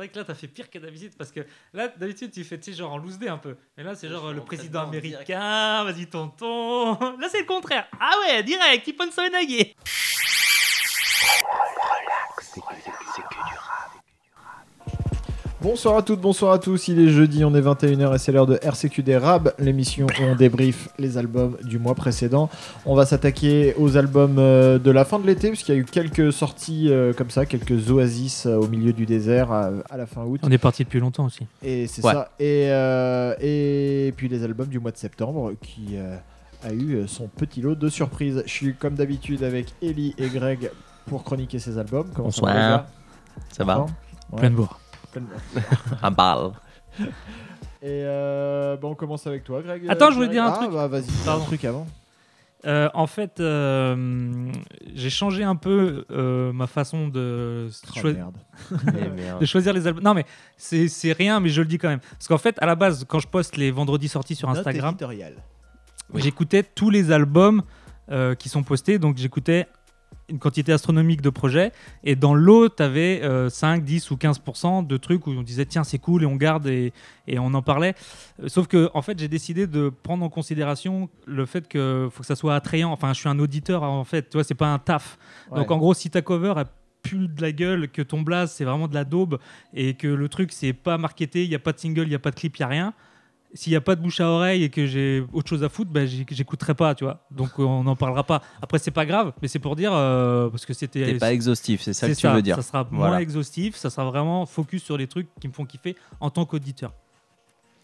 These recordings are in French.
C'est vrai que là, t'as fait pire que d'habitude parce que là, d'habitude, tu fais, tu sais, genre en loose day un peu. Mais là, c'est genre euh, le président américain, vas-y, tonton. Là, c'est le contraire. Ah ouais, direct, il peut se renaguer. Bonsoir à toutes, bonsoir à tous. Il est jeudi, on est 21h et c'est l'heure de RCQD Rab, l'émission où on débriefe les albums du mois précédent. On va s'attaquer aux albums euh, de la fin de l'été, puisqu'il y a eu quelques sorties euh, comme ça, quelques oasis euh, au milieu du désert à, la fin août. On est parti depuis longtemps aussi. Et c'est Ouais. ça. Et, euh, et puis les albums du mois de septembre qui euh, a eu son petit lot de surprises. Je suis comme d'habitude avec Ellie et Greg pour chroniquer ces albums. Comment ça va, Bonsoir. Ça va Ouais. Plein de bourre. Plein de- Un bal. Et euh, bon, on commence avec toi, Greg. Attends, Euh, je voulais Greg. dire un Ah, truc. bah, vas-y, dis un Pardon. truc avant. Euh, en fait, euh, j'ai changé un peu euh, ma façon de, Oh, choi- merde. Eh merde. de choisir les albums. Non, mais c'est c'est rien, mais je le dis quand même. Parce qu'en fait, à la base, quand je poste les vendredis sortis sur Note Instagram, éditoriale. Oui. j'écoutais tous les albums euh, qui sont postés. Donc, j'écoutais une quantité astronomique de projets. Et dans l'eau, tu avais 5, 10 ou 15% de trucs où on disait tiens, c'est cool et on garde et, et on en parlait. Euh, Sauf que, en fait, j'ai décidé de prendre en considération le fait que faut que ça soit attrayant. Enfin, je suis un auditeur, en fait. Tu vois, c'est pas un taf. Donc en gros, si ta cover a pue de la gueule, que ton blaze c'est vraiment de la daube et que le truc c'est pas marketé, il n'y a pas de single, il n'y a pas de clip, il n'y a rien. S'il n'y a pas de bouche à oreille et que j'ai autre chose à foutre, ben, j'éc- j'écouterai pas, tu vois. Donc euh, on n'en parlera pas. Après, c'est pas grave, mais c'est pour dire, euh, parce que c'était. T'es pas exhaustif, c'est ça que c'est tu veux dire. Ça sera moins exhaustif, ça sera vraiment focus sur les trucs qui me font kiffer en tant qu'auditeur.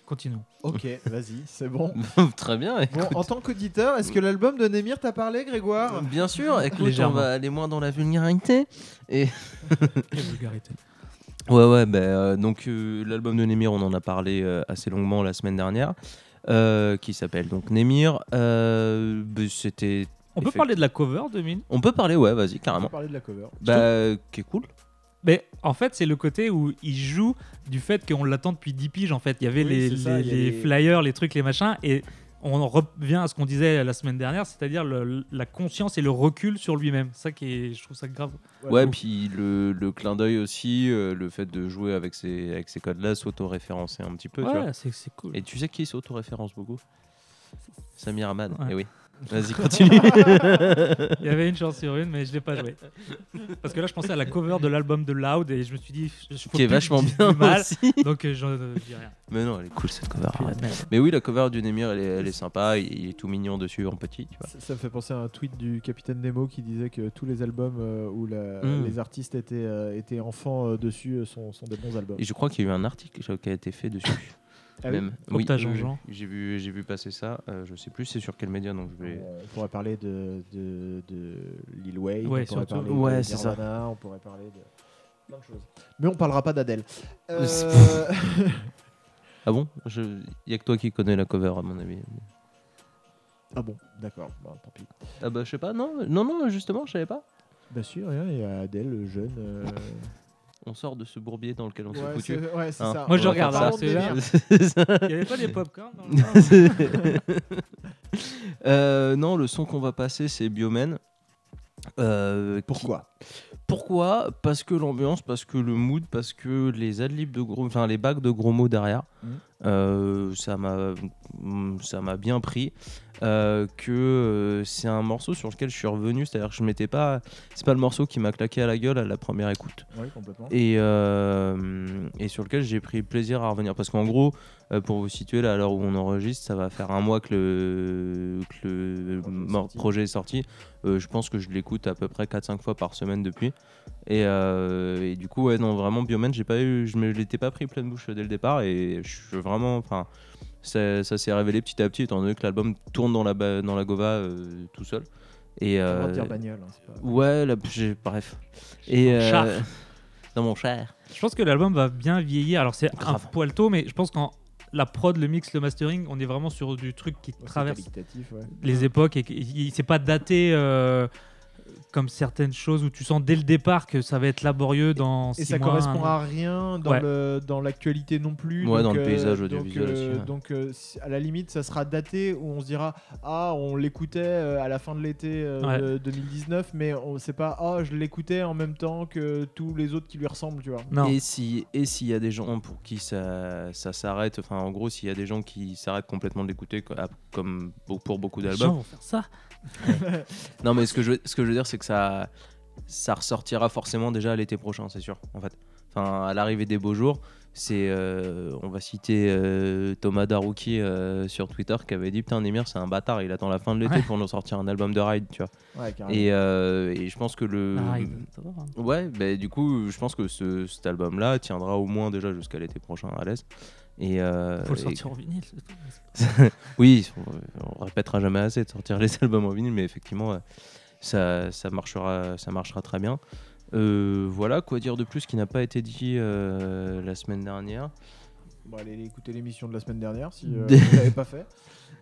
Continuons. Ok, vas-y, c'est bon. Très bien. Bon, en tant qu'auditeur, est-ce que l'album de Némir t'a parlé, Grégoire? Bien sûr, écoute, on va aller moins dans la vulgarité. Et vulgarité. Ouais, ouais, bah, euh, donc euh, l'album de Némir, on en a parlé euh, assez longuement la semaine dernière, euh, qui s'appelle donc Némir. Euh, bah, C'était. On peut parler de la cover de Mine? On peut parler, ouais, vas-y, On carrément. va parler de la cover. Bah, qui est cool. Mais en fait, c'est le côté où il joue du fait qu'on l'attend depuis 10 piges. En fait, il y avait Oui, les, c'est ça, les- il y a les les- flyers, les trucs, les machins, et on en revient à ce qu'on disait la semaine dernière, c'est-à-dire la conscience et le recul sur lui-même. Ça qui est, je trouve ça grave. Ouais, puis le, le clin d'œil aussi, euh, le fait de jouer avec ces, avec ces codes-là, s'auto-référencer un petit peu. Ouais, c'est c'est cool. Et tu sais qui s'auto-référence beaucoup? Samir Ahmad, Ouais. eh oui. Vas-y, continue. Il y avait une chance sur une, mais je l'ai pas joué. Parce que là, je pensais à la cover de l'album de Loud et je me suis dit, je qui est vachement bien mal, aussi. donc euh, je ne dis rien. Mais non, elle est cool cette cover. Arrête. merde. Mais oui, la cover du Nemir, elle est, elle est sympa. Il, est tout mignon dessus en petit, tu vois. Ça, ça me fait penser à un tweet du capitaine Nemo qui disait que tous les albums euh, où la- Mm. les artistes étaient, euh, étaient enfants euh, dessus euh, sont, sont des bons albums. Et je crois qu'il y a eu un article qui a été fait dessus. Ah oui même. Oui. J'ai vu, j'ai vu passer ça. Euh, je sais plus c'est sur quel média, donc je vais. On pourrait parler de, de, de Lil Wayne, Ouais, on pourrait parler Ouais, de c'est ça. Nirvana, on pourrait parler de plein de choses. Mais on parlera pas d'Adèle. Euh, Ah bon? Je- Il y a que toi qui connais la cover à mon avis. ah bon, d'accord, bah, tant pis. Ah bah je sais pas. Non, non, non. Justement, je savais pas. Bien sûr, il y a Adèle, jeune. On sort de ce bourbier dans lequel on s'est Ouais, foutu. c'est ouais, c'est Hein. ça. Moi, je On regarde, hein, ça. c'est là. C'est ça. Il n'y avait pas des popcorn dans le Euh, non, le son qu'on va passer, c'est Biomen. Euh, qui- Pourquoi? Pourquoi? Parce que l'ambiance, parce que le mood, parce que les adlibs de gros, enfin les bacs de gros mots derrière, Mhm. euh, ça m'a, mm, ça m'a bien pris. Euh, que c'est un morceau sur lequel je suis revenu, c'est-à-dire que je m'étais pas, c'est pas le morceau qui m'a claqué à la gueule à la première écoute Oui, complètement. et, et sur lequel j'ai pris plaisir à revenir. Parce qu'en gros, euh, pour vous situer, là, à l'heure où on enregistre, ça va faire un mois que le, que le Projet est sorti. projet est sorti. Euh, je pense que je l'écoute à peu près 4-5 fois par semaine depuis. Et, euh, et du coup, ouais, non, vraiment, Bioman, j'ai pas eu, je me l'étais pas pris pleine bouche dès le départ. Et je suis vraiment. Enfin, ça, ça s'est révélé petit à petit, étant donné que l'album tourne dans la, dans la Gova euh, tout seul. Et, euh, dire bagnole. hein, c'est pas- ouais, là, bref. Et, euh, dans mon cher. Je pense que l'album va bien vieillir. Alors, c'est un Grave. poil tôt, mais je pense qu'en la prod, le mix, le mastering, on est vraiment sur du truc qui c'est traverse ouais. les époques et qu'il s'est pas daté. euh, comme certaines choses où tu sens dès le départ que ça va être laborieux dans Et six ça mois, correspond à rien dans Ouais. le dans l'actualité non plus. Ouais, donc, dans le euh, paysage donc, audiovisuel euh, aussi, ouais. Donc euh, si- à la limite, ça sera daté où on se dira ah on l'écoutait euh, à la fin de l'été euh, Ouais. de 2019, mais on sait pas ah je l'écoutais en même temps que tous les autres qui lui ressemblent, tu vois. Non. Et si et s'il y a des gens pour qui ça, ça s'arrête, enfin en gros s'il y a des gens qui s'arrêtent complètement de l'écouter co- comme pour beaucoup Les gens d'albums. vont faire ça. Non mais ce que je veux- ce que je veux dire c'est que ça ça ressortira forcément déjà à l'été prochain, c'est sûr en fait. Enfin à l'arrivée des beaux jours, c'est euh, on va citer euh, Thomas Darouki euh, sur Twitter qui avait dit putain Nemir c'est un bâtard, il attend la fin de l'été Ouais. pour nous sortir un album de ride, tu vois. Ouais. Et, euh, et je pense que le Ah. Ouais, bah, du coup, je pense que ce, cet album-là tiendra au moins déjà jusqu'à l'été prochain à l'aise. Et, euh, Faut le et- sortir en vinyle. oui, on, on répétera jamais assez de sortir les albums en vinyle, mais effectivement, euh, ça, ça, marchera, ça marchera très bien. Euh, voilà, quoi dire de plus qui n'a pas été dit euh, la semaine dernière? Bon, allez écouter l'émission de la semaine dernière si euh, vous l'avez pas fait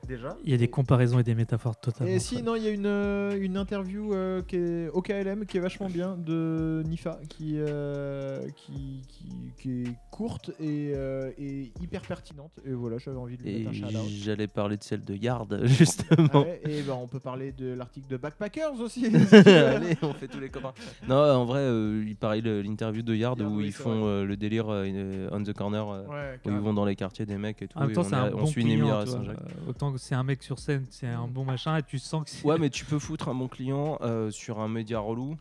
déjà. Il y a des comparaisons et des métaphores totalement. Et si, folles. non, il y a une, euh, une interview euh, qui est au KLM qui est vachement bien de Nifa qui, euh, qui, qui, qui est courte et, euh, et hyper pertinente. Et voilà, j'avais envie de lui Et mettre un shout-out. j'allais parler de celle de Yard, Ah justement. ouais, et ben, on peut parler de l'article de Backpackers aussi. Allez, on fait tous les copains. Non, en vrai, euh, il pareil l'interview de Yard Yard, où oui, ils font euh, le délire euh, on the corner. Ouais, où ils vont dans les quartiers des mecs et tout. En même et temps, on, c'est est- un on bon suit client. Némir à. Saint-Jacques. Autant c'est un mec sur scène, c'est un bon machin et tu sens que c'est. Ouais, mais tu peux foutre un bon client euh, sur un média relou,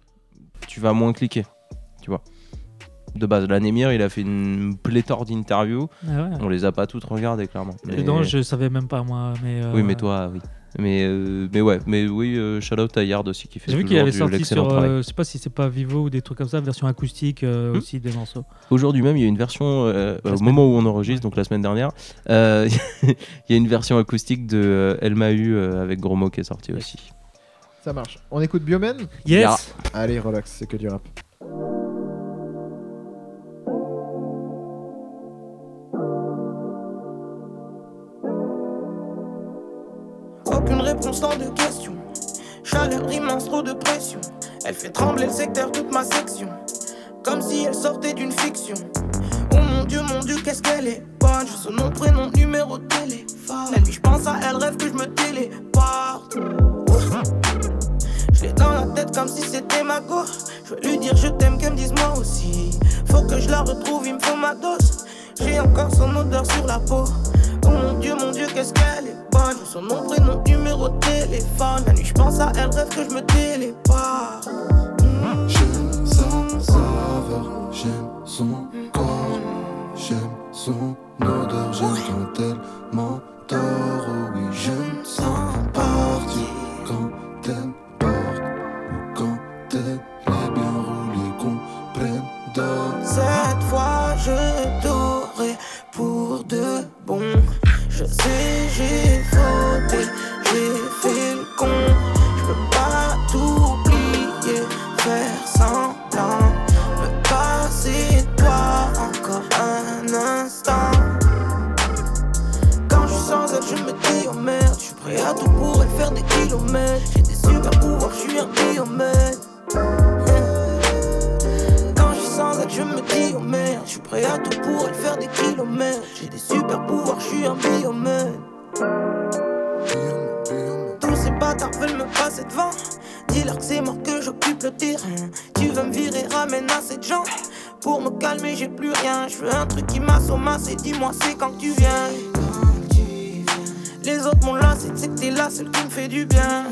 tu vas moins cliquer, tu vois. De base, l'Anémir, il a fait une pléthore d'interviews, Ah ouais. on les a pas toutes regardées, clairement. Et Mais- Non, je savais même pas moi. Mais, euh, Oui, mais toi, oui. Mais, euh, mais ouais, mais oui, euh, shout out à Yard aussi qui fait J'ai vu qu'il avait sorti sur, euh, je sais pas si c'est pas Vivo ou des trucs comme ça, version acoustique euh, Hmm. aussi des morceaux. Aujourd'hui même, il y a une version, euh, au moment où on enregistre, donc la semaine dernière, euh, il y a une version acoustique de euh, El Mahu euh, avec Gros Mo qui est sortie aussi. Ça marche. On écoute Biomen Yes. Allez, relax, c'est que du rap. Aucune réponse, tant de questions. Chaleur immense, trop de pression. Elle fait trembler le secteur, toute ma section. Comme si elle sortait d'une fiction. Oh mon dieu, mon dieu, qu'est-ce qu'elle est bonne. Je son nom, prénom, numéro de téléphone. La nuit, je pense à elle, rêve que je me téléporte. Je l'ai dans la tête comme si c'était ma go. Je veux lui dire je t'aime, qu'elle me dise moi aussi. Faut que je la retrouve, il me faut ma dose. J'ai encore son odeur sur la peau. Oh mon dieu, mon dieu, qu'est-ce qu'elle est bonne. Son nom, prénom, numéro de téléphone. La nuit, je pense à elle, rêve que je me téléporte. J'aime sa saveur, j'aime son corps, j'aime son odeur, j'aime quand elle m'endort. J'ai plus rien. Je veux un truc qui m'assomme assez. Dis-moi, c'est quand tu viens. Les autres m'ont lassé, c'est que t'es la seule qui me fait du bien.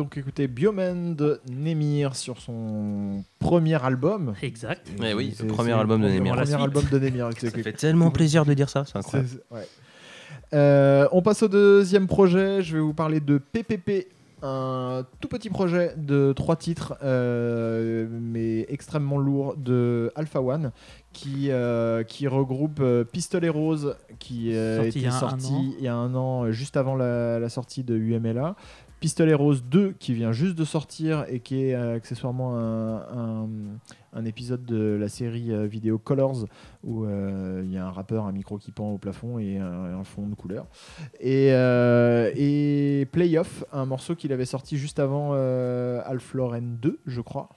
Donc écouté Bioman de Nemir sur son premier album. Exact. Ouais, oui, le premier album de le Nemir. la Premier album de Nemir. Ça fait tellement plaisir de dire ça, c'est incroyable. C'est- ouais. Euh, on passe au deuxième projet. Je vais vous parler de PPP, un tout petit projet de trois titres, euh, mais extrêmement lourd, de Alpha One, qui, euh, qui regroupe euh, Pistolet Rose, qui euh, Sorti était il y a un sorti an. il y a un an, juste avant la, la sortie de UMLA. Pistolet Rose 2 qui vient juste de sortir et qui est euh, accessoirement un, un- un épisode de la série euh, vidéo Colors où euh, il y a un rappeur, un micro qui pend au plafond et un, un fond de couleur. Et, euh, et Playoff, un morceau qu'il avait sorti juste avant euh, Alfloren 2, je crois.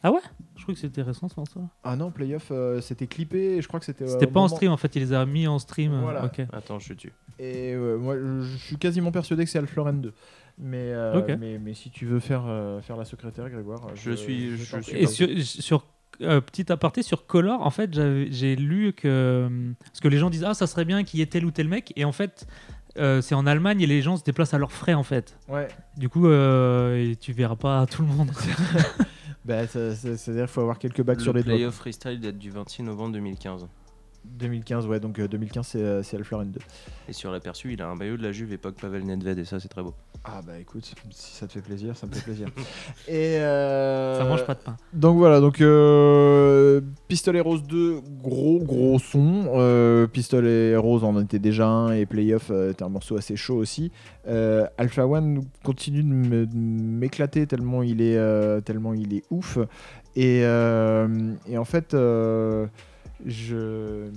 Je crois que c'était récent ce morceau. Ah non, Playoff, euh, c'était clippé et je crois que c'était. C'était pas en stream en fait, il les a mis en stream. Voilà. Ok. Attends, je tue. Et euh, moi, je je suis quasiment persuadé que c'est Alfloren 2. Mais, euh, mais, mais si tu veux faire, euh, faire la secrétaire, Grégoire, euh, Je suis- je suis. Et sur, sur euh, petit aparté sur Color, en fait, j'ai lu que euh, parce que les gens disent ah ça serait bien qu'il y ait tel ou tel mec, et en fait euh, c'est en Allemagne et les gens se déplacent à leurs frais en fait. Ouais. Du coup, euh, tu verras pas tout le monde. Bah, C'est-à-dire qu'il faut avoir quelques bacs sur Le les doigts. playoff freestyle date du 26 novembre 2015. 2015, ouais, donc euh, 2015, c'est euh, Alfloren 2. Et sur l'aperçu, il a un maillot de la Juve époque Pavel Nedved, et ça, c'est très beau. Ah bah écoute, si ça te fait plaisir, ça me fait plaisir. Et euh, Ça mange pas de pain. Donc voilà, donc euh, Pistolet Rose 2, gros gros son. Euh, Pistolet Rose en était déjà un et Playoff euh, était un morceau assez chaud aussi. Euh, Alpha One continue de m'éclater tellement il est euh, tellement il est ouf. Et, euh, et en fait, euh, je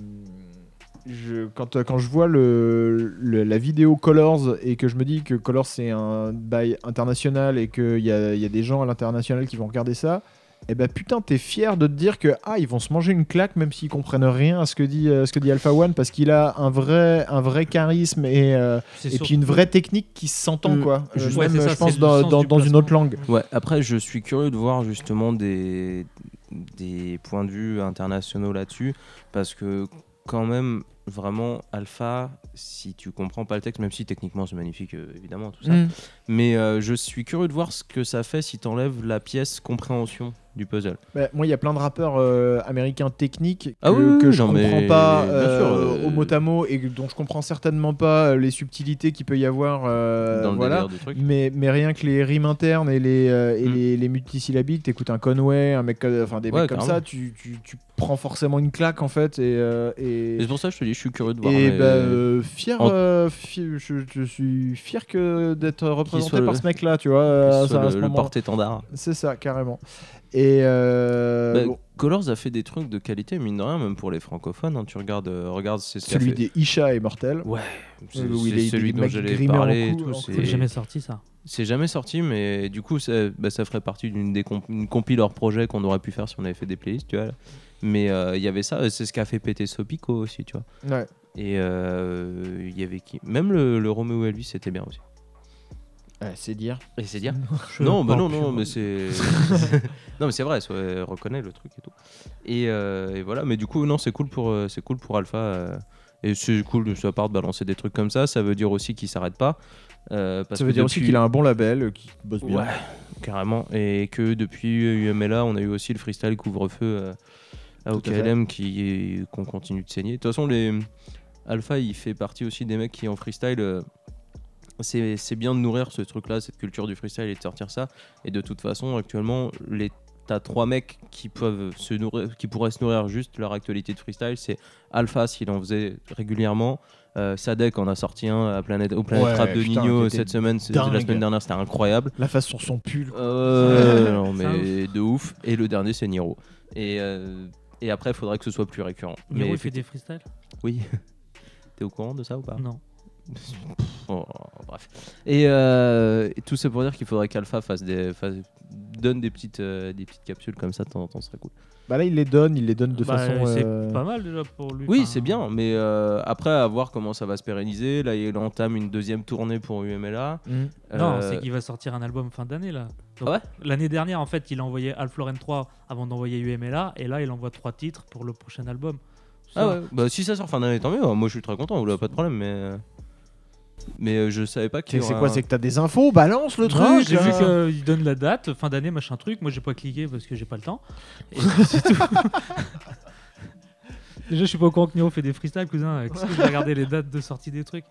je, quand, quand je vois le, le- la vidéo Colors et que je me dis que Colors c'est un bail international et qu'il y a, il y a des gens à l'international qui vont regarder ça, et ben putain, t'es fier de te dire que ah ils vont se manger une claque même s'ils comprennent rien à ce que dit, euh, ce que dit Alpha One parce qu'il a un vrai, un vrai charisme et, euh, et puis une vraie technique qui s'entend Mm. quoi. Je- Euh, Ouais, même, ça, je pense dans, dans- dans une autre langue. Ouais, après, je suis curieux de voir justement des, des points de vue internationaux là-dessus, parce que quand même, vraiment, Alpha, si tu comprends pas le texte, même si techniquement c'est magnifique, euh, évidemment, tout ça, Mm. mais euh, je suis curieux de voir ce que ça fait si t'enlèves la pièce compréhension du puzzle. Bah, moi, il y a plein de rappeurs euh, américains techniques que, Ah oui, que oui, je non, comprends mais pas euh, sûr, euh, au mot à mot et dont je comprends certainement pas les subtilités qu'il peut y avoir. dans le voilà. du truc. Mais, mais rien que les rimes internes et les, et Mm. les, les multisyllabiques, t'écoutes un Conway, un mec, enfin des Ouais, mecs comme ça, tu, tu, tu prends forcément une claque en fait. Et, c'est pour ça que je te dis, je suis curieux de voir. et bah, fier, en- euh, fi- je, je suis fier que d'être représenté par le- ce mec-là, tu vois. que ça, le, le porte-étendard. C'est ça, carrément. Et euh, Bah, bon, Colors a fait des trucs de qualité, mine de rien, même pour les francophones. hein. Tu regardes, euh, regarde, c'est ce celui fait. des Isha est mortel. Ouais, c'est où il c'est est- il est celui dont j'allais parler. c'est- C'est jamais sorti ça. C'est jamais sorti, mais du coup, ça, bah, ça ferait partie d'une des comp une compile hors projet qu'on aurait pu faire si on avait fait des playlists, tu vois. Mais euh, il y avait ça, c'est ce qu'a fait péter Sopico aussi, tu vois. Ouais. Et euh, il y avait qui? Même le, le Romeo Elvis, c'était bien aussi. Ouais, c'est dire. Et c'est dire Non, bah non, non, mais c'est. non, mais c'est vrai, soit reconnaît le truc et tout. Et, euh, et voilà, mais du coup, non, c'est cool pour, euh, c'est cool pour Alpha. euh, et c'est cool de sa part de balancer des trucs comme ça. Ça veut dire aussi qu'il s'arrête pas. euh, parce Ça veut que dire aussi depuis- qu'il a un bon label, euh, qu'il bosse bien. Ouais, carrément. Et que depuis UMLA, on a eu aussi le freestyle couvre-feu euh, à Tout à fait. OKLM qui qu'on continue de saigner. De toute façon, les Alpha, il fait partie aussi des mecs qui en freestyle. euh, c'est c'est bien de nourrir ce truc-là, cette culture du freestyle et de sortir ça. Et de toute façon, actuellement, les T'as trois mecs qui peuvent se nourrir, qui pourraient se nourrir juste leur actualité de freestyle. C'est Alpha s'il en faisait régulièrement. Euh, Sadek en a sorti un à Planète, au Planet Ouais, Rap de putain, Nino cette semaine. dingue. La semaine dernière, c'était incroyable. La façon son pull. Euh, non, mais de ouf. Et le dernier, c'est Niro. Et, euh, et après, il faudrait que ce soit plus récurrent. Niro, mais il fait des freestyles? Oui. T'es au courant de ça ou pas? Non. Oh, bref. Et, euh, et tout ça pour dire qu'il faudrait qu'Alpha fasse des, fasse donne des petites, euh, des petites capsules comme ça de temps en temps, ce serait cool. Bah là, il les donne, il les donne de Bah, façon. c'est euh, pas mal déjà pour lui. Oui, Enfin, c'est bien, mais euh, après, à voir comment ça va se pérenniser. Là, il entame une deuxième tournée pour UMLA. hmm. Non, Euh, c'est qu'il va sortir un album fin d'année là. Donc, Ah ouais? L'année dernière, en fait, il a envoyé Alpha Lauren 3 avant d'envoyer UMLA, et là, il envoie trois titres pour le prochain album. Ah ouais, bah si ça sort fin d'année, tant mieux. Moi, je suis très content, là, pas de problème, mais. Euh, Mais euh, je savais pas qu'il C'est y c'est aura quoi un- C'est que t'as des infos Balance le Non, truc j'ai vu là. qu'il donne la date, fin d'année, machin truc. Moi, j'ai pas cliqué parce que j'ai pas le temps. Et c'est tout. Déjà, je suis pas au courant que Niro fait des freestyles, cousin. Qu'est-ce que je vais regarder les dates de sortie des trucs?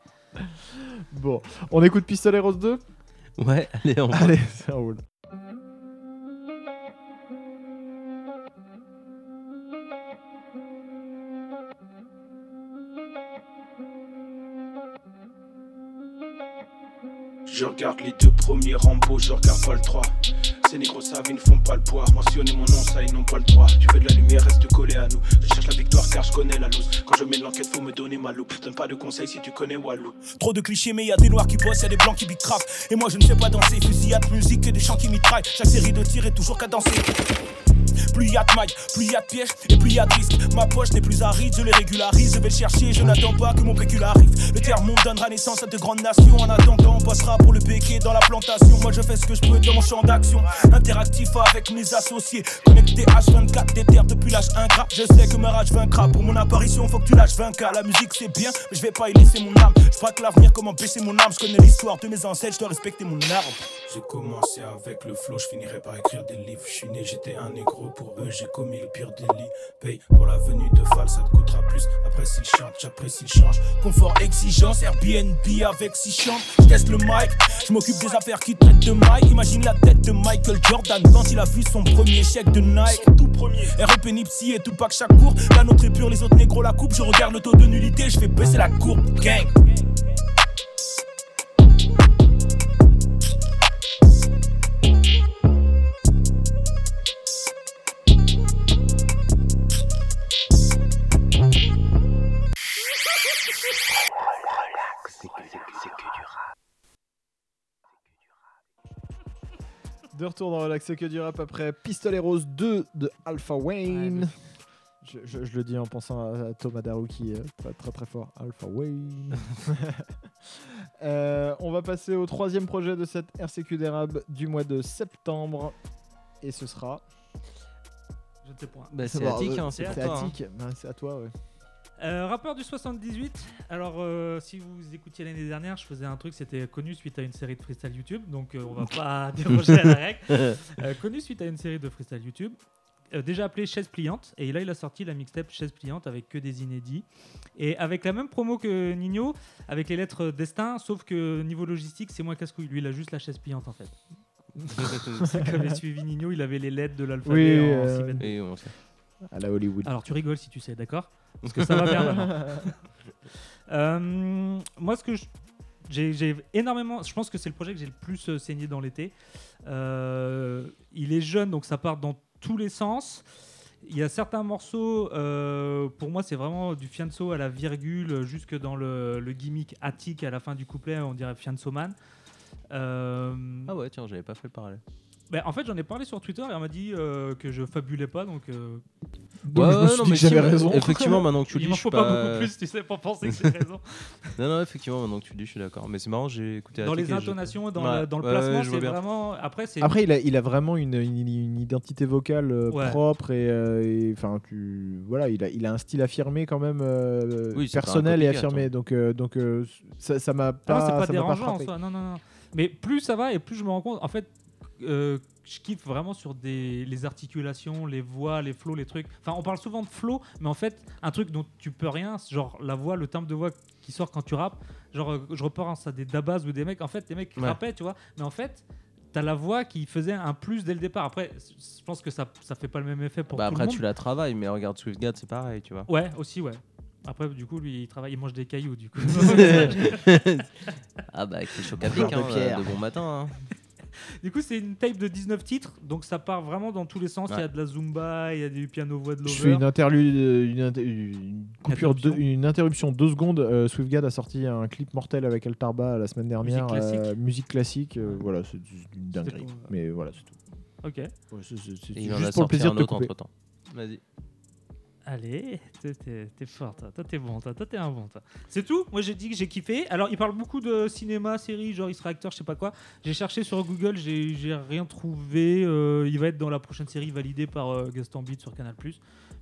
Bon, on écoute Pistolet Rose 2 Ouais, allez, on Allez, ça roule. Je regarde les deux premiers Rambo, je regarde pas le 3. Ces négros savent, ils ne font pas le poids. Mentionner mon nom, ça, ils n'ont pas le droit. Tu veux de la lumière, reste collé à nous. Je cherche la victoire car je connais la loose. Quand je mène l'enquête, faut me donner ma loupe. Donne pas de conseils si tu connais Walou. Trop de clichés, mais y a des noirs qui bossent, y a des blancs qui crap. Et moi je ne sais pas danser, fusillade, musique et des chants qui mitraillent. Chaque série de tirs est toujours cadencée. Plus y a de mailles, plus y a de pièges et plus y a de risques. Ma poche n'est plus aride, je les régularise. Je vais le chercher, je n'attends pas que mon pécule arrive. Le terme monde donnera naissance à de grandes nations. En attendant, on passera pour le béquet dans la plantation. Moi je fais ce que je peux dans mon champ d'action. Interactif avec mes associés. Connecté H24, des terres depuis l'âge ingrat. Je sais que ma rage vaincra. Pour mon apparition, faut que tu lâches 20K. La musique c'est bien, mais je vais pas y laisser mon âme. Je crois que l'avenir, comment baisser mon âme. Je connais l'histoire de mes ancêtres, je dois respecter mon arbre. J'ai commencé avec le flow, je finirai par écrire des livres. Je suis né, j'étais un négro pour eux, j'ai commis le pire délit. Paye pour la venue de Val, ça te coûtera plus. Après s'il chante, j'apprécie le change. Confort, exigence, Airbnb avec six chambres. Je teste le mic, je m'occupe des affaires qui traitent de Mike. Imagine la tête de Michael Jordan quand il a vu son premier chèque de Nike. Tout premier. REP Nipsey et Tupac chaque cours. La nôtre est pure, les autres négros la coupe. Je regarde le taux de nullité, je fais baisser la courbe. Gang. De retour dans Relax que du rap après Pistolet Rose 2 de Alpha Wayne. Je, je- je le dis en pensant à, à Thomas Darou qui est très très très fort. Alpha Wayne. Euh, on va passer au troisième projet de cette RCQ d'Érable du mois de septembre. Et ce sera. Je ne sais point. Bah, c'est bon, Attic, euh, hein, c'est C'est toi. hein. C'est à toi, ouais. Euh, rappeur du 78. Alors, euh, si vous écoutiez l'année dernière, je faisais un truc, c'était connu suite à une série de freestyle YouTube, donc euh, on va pas déroger à la règle. Euh, connu suite à une série de freestyle YouTube, euh, déjà appelé Chaise Pliante, et là il a sorti la mixtape Chaise Pliante avec que des inédits, et avec la même promo que Nino, avec les lettres destin, sauf que niveau logistique c'est moins casse-couille. Lui il a juste la chaise pliante en fait. Ceux qui avaient suivi Nino, il avait les lettres de l'alphabet Oui, en. Et on sait. À la Hollywood. Alors tu rigoles si tu sais, d'accord? Parce que ça va bien maintenant. Euh, moi, ce que je- j'ai énormément, je pense que c'est le projet que j'ai le plus euh, saigné dans l'été. Euh, il est jeune, donc ça part dans tous les sens. Il y a certains morceaux, euh, pour moi, c'est vraiment du fianso à la virgule, jusque dans le, le gimmick attique à la fin du couplet, on dirait fianso man. Euh, Ah ouais, tiens, j'avais pas fait le parallèle. Ben, en fait, j'en ai parlé sur Twitter et on m'a dit euh, que je fabulais pas, donc euh, Donc, je me suis dit que j'avais effectivement- raison. Effectivement, maintenant que tu le dis, je faut suis pas pas beaucoup plus, tu sais, pour penser que j'ai raison. Non, non, effectivement, maintenant que tu le dis, je suis d'accord. Mais c'est marrant, j'ai écouté dans les intonations, dans, Ouais, le, dans le ouais, placement, c'est vraiment. Après, c'est. Après, il a, il a vraiment une, une- une identité vocale euh, Ouais. propre et, euh, et, enfin, tu, voilà, il a, il a un style affirmé quand même euh, Oui, personnel et affirmé. Donc, euh, donc euh, ça, ça m'a Ah pas, non, c'est pas ça m'a dérangeant en soi. Non, non, non. Mais plus ça va et plus je me rends compte, en fait, euh, je kiffe vraiment sur des, les articulations, les voix, les flows, les trucs. Enfin, on parle souvent de flow, mais en fait, un truc dont tu peux rien, c'est genre la voix, le timbre de voix qui sort quand tu rappes. Genre, euh, je repense à des dabas ou des mecs, en fait, des mecs qui Ouais. rappaient, tu vois. Mais en fait, t'as la voix qui faisait un plus dès le départ. Après, je pense que ça, ça fait pas le même effet pour Bah tout après, le monde. tu la travailles, mais regarde Swiftgad, c'est pareil, tu vois. Ouais, aussi, ouais. Après, du coup, lui, il travaille, il mange des cailloux, du coup. ah bah, avec les chocs à hein, de bon matin. hein. Du coup, c'est une tape de 19 titres, donc ça part vraiment dans tous les sens. Il y a de la zumba, il y a du piano voix de Je fais Lover. une interlude, euh, une, inter- une coupure, Interruption. de- une interruption deux secondes. Euh, Swiftgad a sorti un clip mortel avec El Tarba la semaine dernière. Musique classique. euh, musique classique. euh, voilà, c'est une dinguerie. Mais voilà, c'est tout. Ok. Ouais, c'est- juste pour le sorti plaisir un de te autre couper. entre temps. Vas-y. Allez, t'es- fort, toi. Toi, t'es bon, toi. Toi, t'es un bon, toi. C'est tout. Moi, j'ai dit que j'ai kiffé. Alors, il parle beaucoup de cinéma, série, genre il sera acteur, je sais pas quoi. J'ai cherché sur Google, j'ai rien trouvé. Euh, il va être dans la prochaine série validée par euh, Gaston Bide sur Canal+.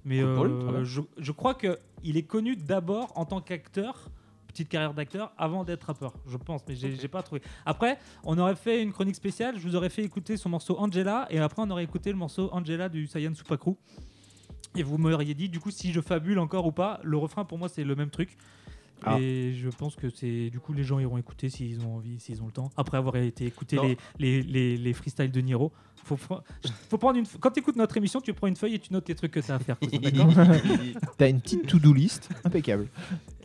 Mais euh, je, je crois que il est connu d'abord en tant qu'acteur, petite carrière d'acteur, avant d'être rappeur, je pense. Mais j'ai j'ai pas trouvé. Après, on aurait fait une chronique spéciale. Je vous aurais fait écouter son morceau Angela, et après on aurait écouté le morceau Angela du Sayan Supakru. Et vous m'auriez dit du coup si je fabule encore ou pas. Le refrain pour moi c'est le même truc. Ah. Et je pense que c'est du coup les gens iront écouter s'ils ont envie, s'ils ont le temps. Après avoir été écouter les, les, les, les freestyles de Niro. Faut, faut, prendre une, quand tu écoutes notre émission, tu prends une feuille et tu notes les trucs que tu as à faire. T'as une petite to-do list impeccable.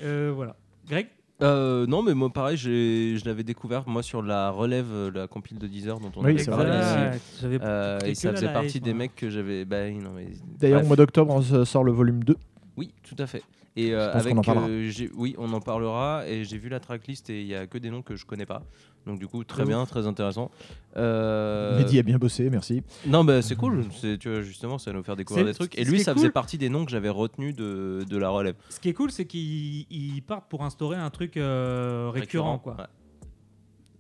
Euh, Voilà. Greg? Euh, non, mais moi, pareil, j'ai- je l'avais découvert moi sur la relève, euh, la compile de Deezer dont on Oui, avait c'est parlé ici. J'avais Euh, et que ça la faisait live, partie des moi. mecs que j'avais. Bah, oui, non, mais. D'ailleurs, Bref. au mois d'octobre, on se sort le volume 2. Oui, tout à fait. Et euh, avec, euh, oui, on en parlera. Et j'ai vu la tracklist et il y a que des noms que je connais pas. Donc du coup, très bien, très intéressant. Euh, Mehdi a bien bossé, merci. Non, bah c'est cool. Tu vois, justement, ça va nous faire découvrir des trucs. Et lui, ça cool- faisait partie des noms que j'avais retenus de, de la relève. Ce qui est cool, c'est qu'ils ils partent pour instaurer un truc euh, récurrent, quoi. ouais.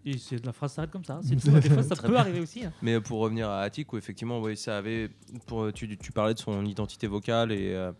Et c'est la phrase s'arrête comme ça. Tout. Des fois, ça peut bien. arriver aussi. hein. Mais pour revenir à Attic, où effectivement, ouais, ça avait. Pour, tu, tu parlais de son identité vocale et, euh,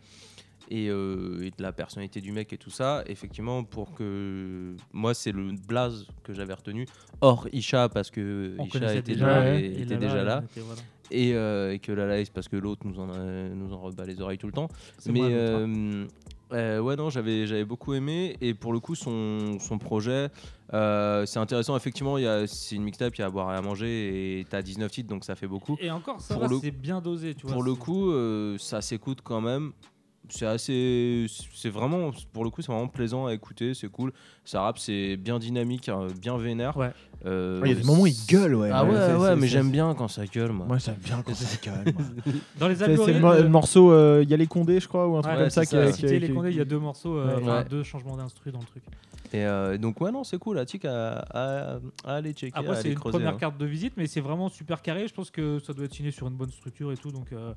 et, euh, et de la personnalité du mec et tout ça. Effectivement, pour que. Moi, c'est le blaze que j'avais retenu. Hors Isha, parce que On Isha était déjà, déjà, ouais. et- et était Lala, déjà là. elle était- voilà. Et, euh, et que la Laïs, parce que l'autre nous en, a- nous en rebat les oreilles tout le temps. C'est Mais moi, hein. euh, euh, ouais, non, j'avais, j'avais beaucoup aimé. Et pour le coup, son, son projet, euh, c'est intéressant. Effectivement, il y a, c'est une mixtape, il y a à boire et à manger. Et t'as 19 titres, donc ça fait beaucoup. Et encore, ça Pour va, le- c'est bien dosé. Tu vois, pour le c'est- coup, euh, ça s'écoute quand même. C'est assez. C'est vraiment. Pour le coup, c'est vraiment plaisant à écouter. C'est cool. Ça rappe, c'est bien dynamique, hein, bien vénère. Ouais. Euh, Il y a des moments où il gueule, ouais. Ah ouais, ouais, mais j'aime bien quand ça gueule, moi. Moi, j'aime bien quand ça gueule. moi. Dans les C'est c'est le, algorithmes. mo- le morceau, euh, il y a les condés, je crois, ou un truc Ouais, comme ça. qui ça. a- qui a- les qui a- Condés, il y a deux morceaux, euh, Ouais. enfin, Ouais. deux changements d'instru dans le truc. Et euh, donc, ouais, non, c'est cool. Attic à, à, à aller checker. Après, c'est une creuser, première hein. carte de visite, mais c'est vraiment super carré. Je pense que ça doit être signé sur une bonne structure et tout, donc euh,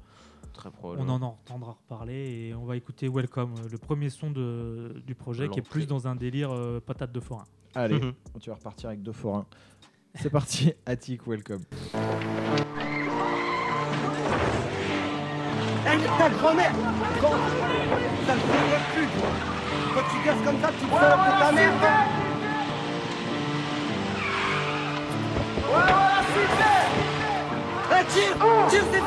Très on en entendra reparler et on va écouter Welcome, euh, le premier son de, du projet, qui est plus dans un délire euh, patate de forain. Allez, Mhm. tu vas repartir avec deux forains. C'est parti, Attic, welcome. ta grand-mère Quand Ça ne se plus toi. Quand tu gasses comme ça, tu te sors de ta mère Ouais, super Tire Tire, c'est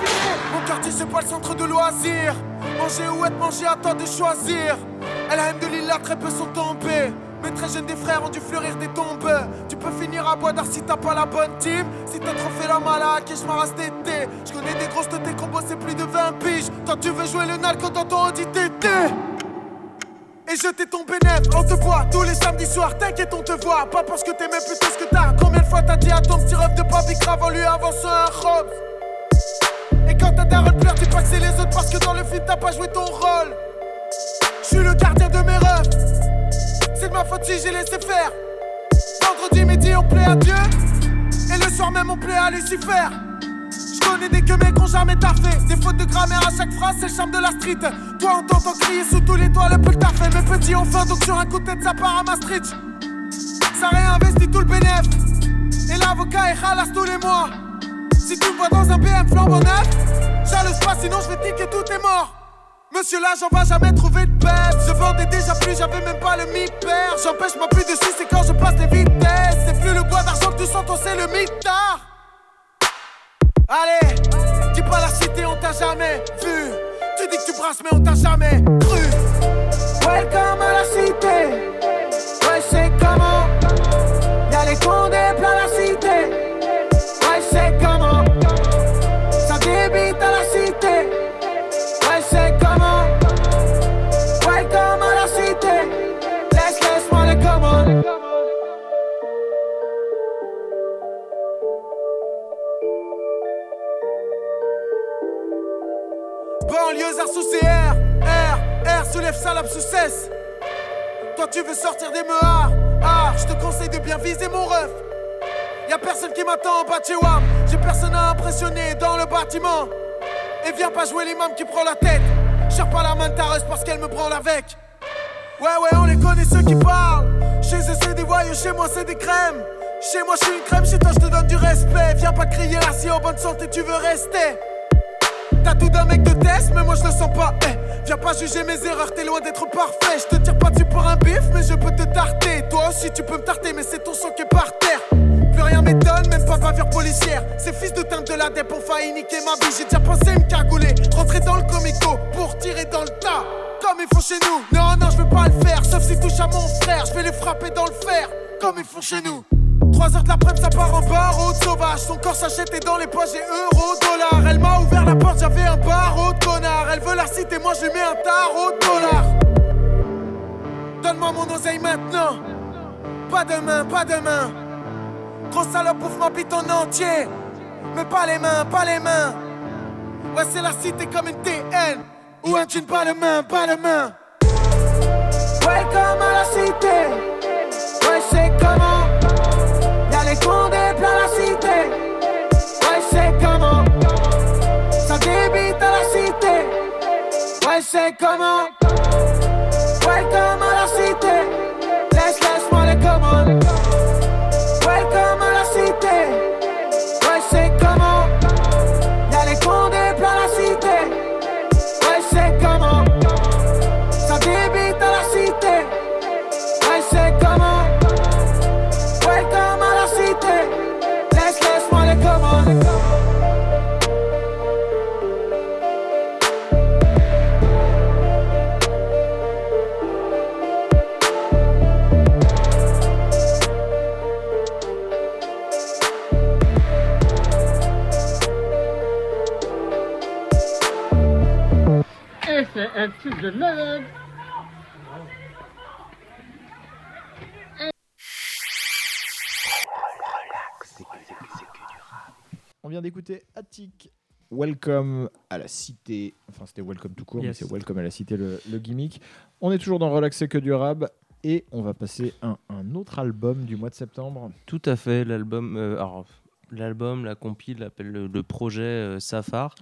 Mon quartier c'est pas le centre de loisirs. Manger ou être mangé à toi de choisir. Aime de Lila, très peu sont tombés. Mes très jeunes des frères ont dû fleurir des tombes. Tu peux finir à bois d'art si t'as pas la bonne team. Si t'as trop fait la malade, que je m'arrasse d'été Je connais des grosses têtes ont bossé plus de 20 piges. Toi tu veux jouer le narco dans ton Audi Et jeter ton bénéf, on te voit tous les samedis soirs, t'inquiète on te voit Pas parce que t'aimais plutôt ce que t'as Combien de fois t'as dit à ton petit ref de papi grave en lui avançant un robe et quand ta daronne pleure, dis pas que c'est les autres parce que dans le film t'as pas joué ton rôle. Je suis le gardien de mes rêves. C'est de ma faute si j'ai laissé faire. Vendredi midi on plaît à Dieu. Et le soir même on plaît à Lucifer. Connais des que mecs ont jamais taffé. Des fautes de grammaire à chaque phrase, c'est le charme de la street. Toi on t'entend crier sous tous les toits, le peu que t'as fait. Mes petits ont donc sur un coup de tête ça part à Maastricht. Ça réinvestit tout le bénéf. Et l'avocat est halas tous les mois. Si tu me vois dans un BM flambant neuf, jalouse pas sinon je vais tiquer tout est mort. Monsieur là, j'en va jamais trouver de bête. Je vendais déjà plus, j'avais même pas le mi-père. J'empêche ma plus de c'est quand je passe les vitesses. C'est plus le bois d'argent que tu sens, c'est le mitard. Allez, dis pas la cité, on t'a jamais vu. Tu dis que tu brasses, mais on t'a jamais cru. Welcome à la cité. Ouais, c'est comment? Y'a les condés plein la cité. Banlieusard sous CR R, R soulève salope sous cesse Toi tu veux sortir des meurs Ah, je te conseille de bien viser mon ref Y'a personne qui m'attend en bas de chez. J'ai personne à impressionner dans le bâtiment. Et viens pas jouer l'imam qui prend la tête. Cherche pas la main de tareuse parce qu'elle me branle avec. Ouais, ouais, on les connaît ceux qui parlent. Chez eux, c'est des voyous, chez moi, c'est des crèmes. Chez moi, je suis une crème, chez toi, je te donne du respect. Viens pas crier là si en bonne santé tu veux rester. T'as tout d'un mec de test, mais moi je le sens pas. Eh, viens pas juger mes erreurs, t'es loin d'être parfait. Je te tire pas dessus pour un bif, mais je peux te tarter. Toi aussi, tu peux me tarter, mais c'est ton sang qui est par terre. Plus rien m'étonne, même pas bavure policière. Ces fils de teinte de la dep ont failli niquer ma vie. J'ai déjà pensé me cagouler, rentrer dans le comico pour tirer dans le tas. Comme ils font chez nous. Non, non, je veux pas le faire, sauf si touche à mon frère. Je vais les frapper dans le fer, comme ils font chez nous. 3 heures de l'après-midi, ça part en barreau de sauvage. Son corps s'achète et dans les poches, j'ai euros, dollars. Elle m'a ouvert la porte, j'avais un barreau de connard. Elle veut la citer, moi je lui mets un tarot de dollars. Donne-moi mon oseille maintenant. Pas demain, pas demain. Grosse salope, bouffe ma bite en entier. Mais pas les mains, pas les mains. Ouais, c'est la cité comme une TN. Ou un jean, pas de main, pas de main. Welcome à la cité. Ouais, c'est. Ouais, c'est comment. Welcome à la un truc de malade. On vient d'écouter Attic. Welcome à la cité. Enfin, c'était Welcome tout court, Yes. mais c'est Welcome à la cité le, le gimmick. On est toujours dans Relaxer que du rap. Et on va passer à un autre album du mois de septembre. Tout à fait, l'album, euh, alors l'album, la compile, l'appelle le, le projet euh, Safar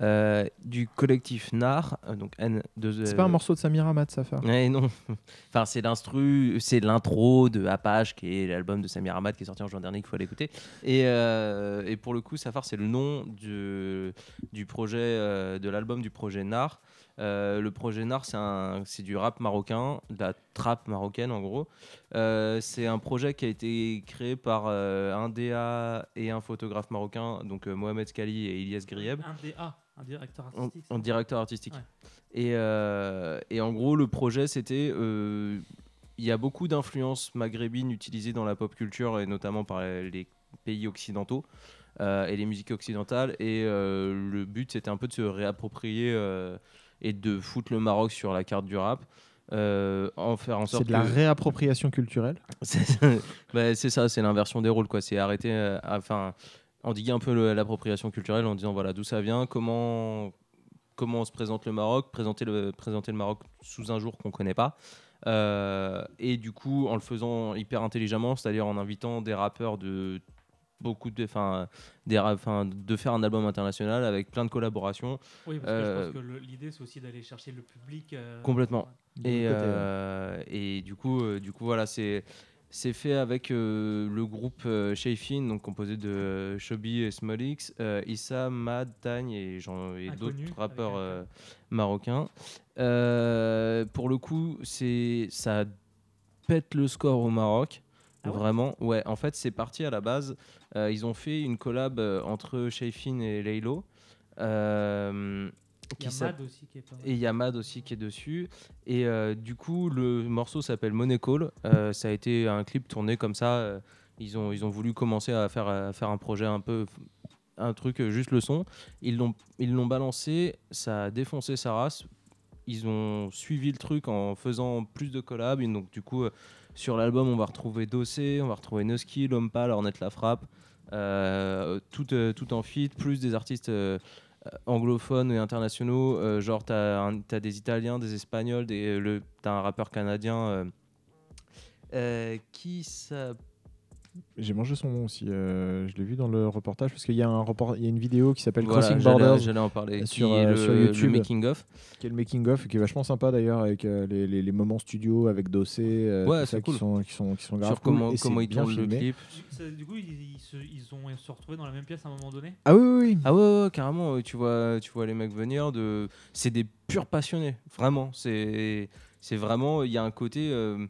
euh, du collectif NAR, euh, donc N 2 C'est pas un morceau de Samir Hamad, ça Ouais, non. enfin, c'est l'instru, c'est l'intro de Apache, qui est l'album de Samir Hamad qui est sorti en juin dernier, qu'il faut aller écouter. Et, euh, et pour le coup, Safar, c'est le nom du, du projet, euh, de l'album du projet NAR. Euh, le projet NAR, c'est un- c'est du rap marocain, de la trap marocaine en gros. Euh, c'est un projet qui a été créé par euh, un DA et un photographe marocain, donc euh, Mohamed Skali et Ilyes Grieb Un DA, un directeur en, artistique. en directeur artistique. Ouais. Et, euh, et en gros, le projet, c'était. euh, Il y a beaucoup d'influences maghrébines utilisées dans la pop culture, et notamment par les pays occidentaux euh, et les musiques occidentales. Et euh, le but, c'était un peu de se réapproprier euh, et de foutre le Maroc sur la carte du rap. euh, en faire en sorte C'est de la que- réappropriation culturelle? c'est bah, c'est ça, c'est l'inversion des rôles. quoi. C'est arrêter, euh, enfin, endiguer un peu l'appropriation culturelle en disant voilà d'où ça vient, comment, comment se présente le Maroc, présenter le, présenter le Maroc sous un jour qu'on connaît pas. Euh, et du coup, en le faisant hyper intelligemment, c'est-à-dire en invitant des rappeurs de beaucoup de, enfin, des, enfin, de faire un album international avec plein de collaborations. Oui, parce que Euh, je pense que le- l'idée, c'est aussi d'aller chercher le public. euh, Complètement. Et, l'autre côté, ouais. euh, et du coup, euh, du coup voilà, c'est c'est fait avec euh, le groupe euh, Shayfin, donc composé de euh, Shobi et Smolix, euh, Issa, Mad, Tagne et, d'autres rappeurs marocains. Pour le coup, c'est ça pète le score au Maroc. Ah ouais? Vraiment, ouais. En fait, c'est parti à la base. ils ont fait une collab entre Shayfin et Laylo. Qui a s'appelle- Mad aussi qui est pas mal. et il y a Mad aussi qui est dessus. Et euh, du coup, le morceau s'appelle Money Call. Euh, ça a été un clip tourné comme ça. euh, ils, ont, ils ont voulu commencer à faire, à faire un projet un peu. Un truc, juste le son. Ils l'ont ils l'ont balancé. Ça a défoncé sa race. Ils ont suivi le truc en faisant plus de collabs. Et donc, du coup, sur l'album, on va retrouver Dossé, on va retrouver Nuski, L'Homme Pâle, Ornette La Frappe. euh, tout, tout en feat, plus des artistes. Euh, anglophones et internationaux. euh, genre, tu as, des Italiens, des Espagnols, des, euh, le, t'as un rappeur canadien qui s'appelle. J'ai mangé son nom aussi. euh, je l'ai vu dans le reportage parce qu'il y a un report, il y a une vidéo qui s'appelle Voilà, Crossing Borders J'allais en parler. sur, qui est euh, le, sur le YouTube. making of. qui est le making of, qui est vachement sympa d'ailleurs avec euh, les, les- les moments studio avec Dossé, euh, Ouais, tout c'est ça, qui sont qui sont qui sont grave Sur cool, comment, ils tournent le filmé. clip. Du coup, ils, ils se, ils ont se retrouvés dans la même pièce à un moment donné. Ah oui oui, oui. Ah ouais, ouais, ouais, carrément, euh, tu vois, tu vois les mecs venir, de... c'est des purs passionnés, vraiment. C'est c'est vraiment, il y a un côté, euh,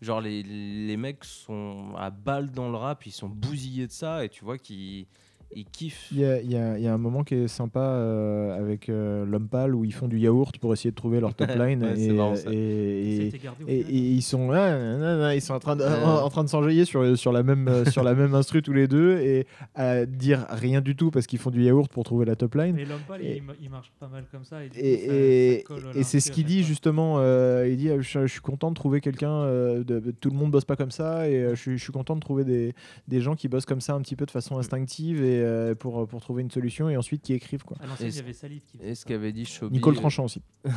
genre les, les mecs sont à balle dans le rap, ils sont bousillés de ça, et tu vois qu'ils ils kiffent. Il y, a, il y a- il y a un moment qui est sympa euh, avec euh, l'homme pâle où ils font du yaourt pour essayer de trouver leur top line Ouais, c'est et, marrant, ça. et- et- et- et ils sont ah, nanana, ils sont en train de, Ouais. en, en train de s'enjailler sur, sur la même euh, sur la même instru tous les deux et à dire rien du tout parce qu'ils font du yaourt pour trouver la top line Mais l'homme pâle, Et- il, ma- il marche pas mal comme ça. Et, c'est ce qu'il dit justement. euh, il dit euh, je, je suis content de trouver quelqu'un. euh, tout le monde bosse pas comme ça et euh, je, suis- je suis content de trouver des, des gens qui bossent comme ça un petit peu de façon instinctive et euh, pour, pour trouver une solution et ensuite qui écrivent quoi. Et il y avait Salif qui faisait Et ce ça. qu'avait dit Shobi. Nicole euh, Tranchant aussi.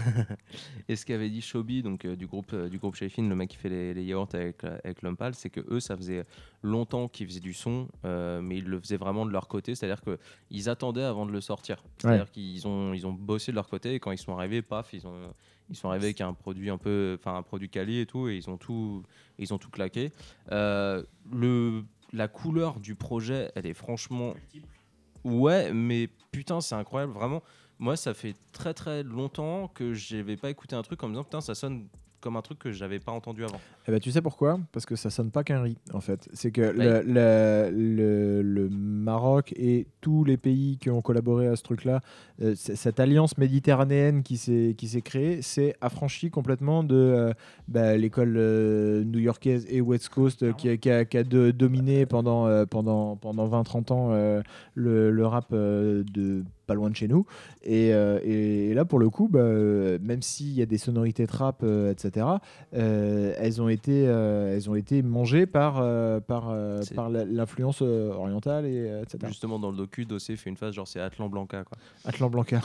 et ce qu'avait dit Shobi, donc euh, du groupe euh, du groupe le mec qui fait les, les yaourts avec, avec pâle, c'est que eux, ça faisait longtemps qu'ils faisaient du son, euh, mais ils le faisaient vraiment de leur côté, c'est-à-dire que ils attendaient avant de le sortir. C'est-à-dire qu'ils ont ils ont bossé de leur côté et quand ils sont arrivés, paf, ils ont ils sont arrivés avec un produit un peu, enfin un produit quali et tout, et ils ont tout ils ont tout claqué. Euh, le la couleur du projet, elle est franchement Ouais, mais putain, c'est incroyable, vraiment. Moi, ça fait très très longtemps que j'avais pas écouté un truc en me disant putain, ça sonne comme un truc que j'avais pas entendu avant. Eh ben, tu sais pourquoi? Parce que ça sonne pas qu'un riz, en fait. C'est que Ouais. le, le- le- le Maroc et tous les pays qui ont collaboré à ce truc-là, euh, cette alliance méditerranéenne qui s'est s'est créée, c'est affranchi complètement de euh, bah, l'école euh, new-yorkaise et West Coast euh, qui, a- qui a, qui a de- dominé pendant, pendant, pendant 20-30 ans le, le rap de pas loin de chez nous. Et, euh, et- et là, pour le coup, bah, euh, même s'il y a des sonorités trap, etc., euh, elles, ont été, elles ont été mangées par, par, par l'influence orientale, et, etc. Justement, dans le docu, Dossé fait une phase genre c'est Atlan Blanca. Quoi. Atlan Blanca.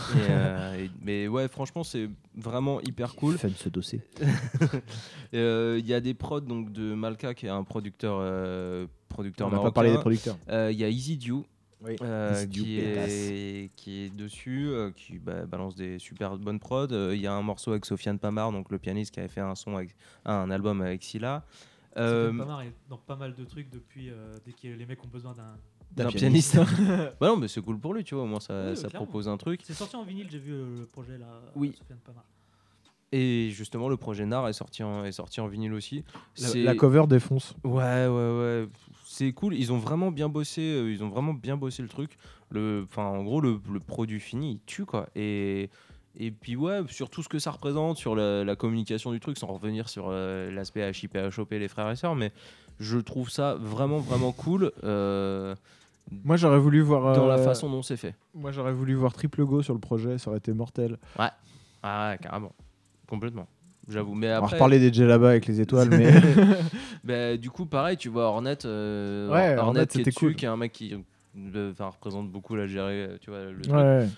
Et, mais ouais, franchement, c'est vraiment hyper cool. Fun ce dossier. Euh, Il y a des prods donc, de Malka qui est un producteur, euh, producteur On n'a pas parlé des producteurs. Euh, Il y a Easy Dew. Oui. euh, qui, est, qui est dessus, euh, qui bah, balance des super bonnes prods. Euh, Il y a un morceau avec Sofiane Pamar, donc le pianiste qui avait fait un son avec, un album avec Silla. Euh, Sofiane Pamar est dans pas mal de trucs depuis euh, dès que les mecs ont besoin d'un. d'un pianiste. bah non, mais c'est cool pour lui, tu vois. Au moins, ça, Oui, ça clairement. propose un truc. C'est sorti en vinyle, j'ai vu le projet là. Oui. Sofiane Pamar. Et justement, le projet Nar est sorti en, est sorti en vinyle aussi. La, cover défonce. Ouais, ouais, ouais. C'est cool. Ils ont vraiment bien bossé. euh, Ils ont vraiment bien bossé le truc. Le, enfin, en gros, le, le produit fini, il tue quoi. Et et puis ouais, sur tout ce que ça représente, sur la, la communication du truc, sans revenir sur euh, l'aspect HIP, HOP, les frères et sœurs, mais je trouve ça vraiment, vraiment cool. euh, Moi, j'aurais voulu voir. dans la euh, façon dont c'est fait. Moi, j'aurais voulu voir Triple Go sur le projet, ça aurait été mortel. Ah ouais, carrément. Complètement. J'avoue. Mais On va après. reparler des Djellaba avec les étoiles, mais. Bah, du coup, pareil, tu vois Hornet, euh, Ouais, Hornet Hornet, qui est dessus, cool. qui est un mec qui euh, enfin, représente beaucoup l'Algérie, tu vois, le truc. ouais.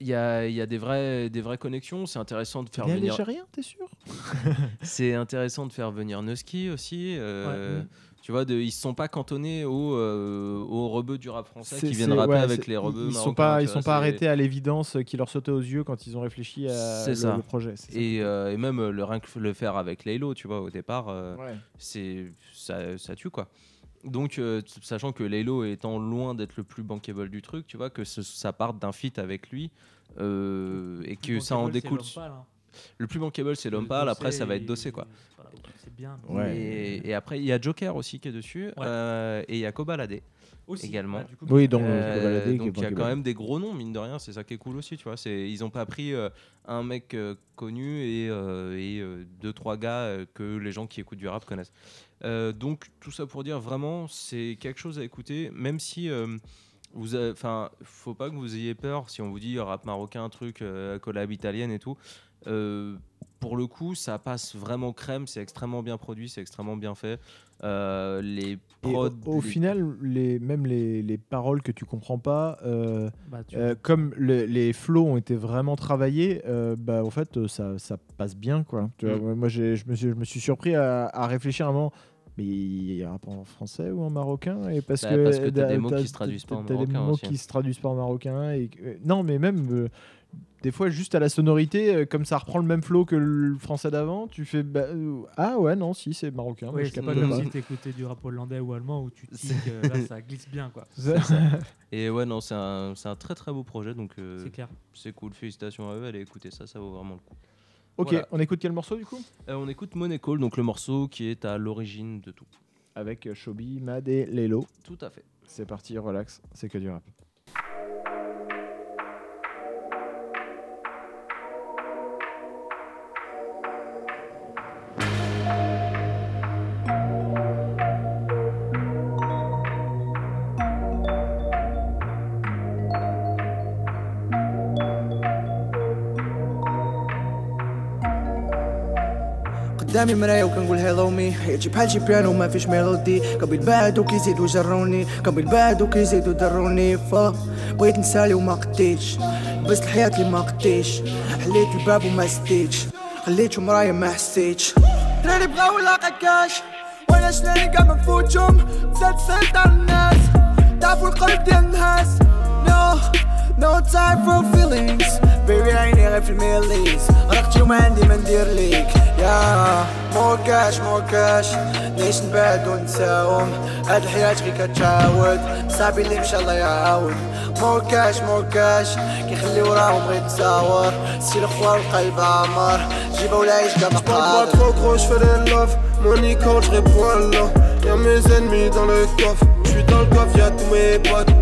Il y a, il y a des, vraies, des vraies connexions, c'est intéressant de faire Il y a venir. l'Algérien, t'es sûr? C'est intéressant de faire venir Nusky aussi. euh, Ouais. Tu vois, de, ils se sont pas cantonnés aux, euh, aux rebeux du rap français qui viennent rapper ouais, avec les rebeux Ils sont marocains, pas, ils vois, sont pas arrêtés à l'évidence qui leur sautait aux yeux quand ils ont réfléchi à le, ça. le projet. c'est ça. Et, euh, et même euh, le, faire avec Laylo, tu vois, au départ, euh, Ouais. c'est ça, ça tue quoi. Donc, euh, sachant que Laylo étant loin d'être le plus bankable du truc, tu vois, que ce- ça parte d'un feat avec lui euh, et que ça en découle. hein. Le plus bankable, c'est l'homme Le pâle, dossé, après ça va être dossé quoi. Bien. Ouais. Et, et après, il y a Joker aussi qui est dessus, euh, et il y a Kobalade Aussi, également. coup, Oui, donc, Euh, est donc il y a quand même des gros noms, mine de rien, c'est ça qui est cool aussi, tu vois. C'est, ils ont pas pris euh, un mec euh, connu et, euh, et euh, deux, trois gars euh, que les gens qui écoutent du rap connaissent. Euh, donc tout ça pour dire, vraiment, c'est quelque chose à écouter, même si... euh, vous avez- enfin, faut pas que vous ayez peur si on vous dit rap marocain, truc, euh, collab italienne et tout. Euh, pour le coup, ça passe vraiment crème, c'est extrêmement bien produit, c'est extrêmement bien fait. Euh, les prods, au, au les- final, les, même les, les paroles que tu comprends pas, euh, Bah, tu- euh, comme le- les flows ont été vraiment travaillés, euh, bah, en fait, ça, ça passe bien. Quoi. Tu vois, Mm. moi, je me, suis, je me suis surpris à, à réfléchir à un moment. Mais il rappe en français ou en marocain? Et parce Bah, que parce que t'as des mots qui se traduisent pas en t'as des marocain mots aussi. qui se traduisent pas en marocain et non mais même euh, des fois juste à la sonorité euh, comme ça reprend le même flow que le français d'avant tu fais bah, euh, ah ouais non si c'est marocain Oui, je c'est comme si t'écoutais du rap hollandais ou allemand où tu tiques, euh, là ça glisse bien quoi. Ça. Et ouais, non, c'est un, c'est un très très beau projet, donc euh, C'est clair. c'est cool. Félicitations à eux, allez écouter ça, ça vaut vraiment le coup. ok Voilà. on écoute quel morceau du coup? Euh, on écoute Money Call, donc le morceau qui est à l'origine de tout. avec Shobi Mad et Lelo Tout à fait. c'est parti relax c'est que du rap قدامي مراية وكنقول هيلو مي حياتي بحال شي بيانو ما فيش ميلودي قبل بعدو كيزيدو جروني قبل بعدو كيزيدو دروني فا بغيت نسالي وما قديتش لبست الحياة اللي ما قديتش حليت الباب وما سديتش خليتو مرايا ما حسيتش دراري بغاو لاقا كاش وأنا شناني كاع ما نفوتهم زاد سيطر الناس تعرفوا القلب ديال الناس نو No time for feelings. Baby عيني غير في الميليز رقتي وما عندي ما ندير ليك يا مو كاش مو كاش نعيش نبعد ونساوم هاد الحياة غير كتعاود صاحبي اللي مشى الله يعاود مو كاش مو كاش كيخلي وراهم غير تصاور سي الخوار القلب عمار جيبه ولا عيش Pas مقادر trop gros, je fais des love. Money call, je réponds à l'off. Y'a mes ennemis dans le coffre. Je suis dans le coffre, y'a tous mes potes.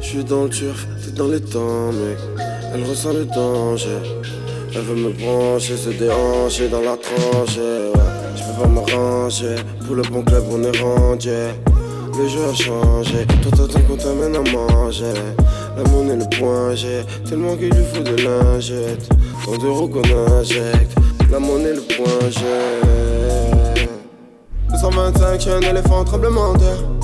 Je suis dans le turf, t'es dans les temps, mec. Elle ressent le danger. Elle veut me brancher, se déhancher dans la tranchée. Ouais. Je peux pas me ranger. Pour le bon club, on est rendu. Le jeu a changé. Toi, t'attends qu'on t'amène à manger. La monnaie, le point G. Tellement qu'il lui faut de lingette. Tant d'euros qu'on injecte. La monnaie, le point G. 225, j'ai un éléphant tremblement terre.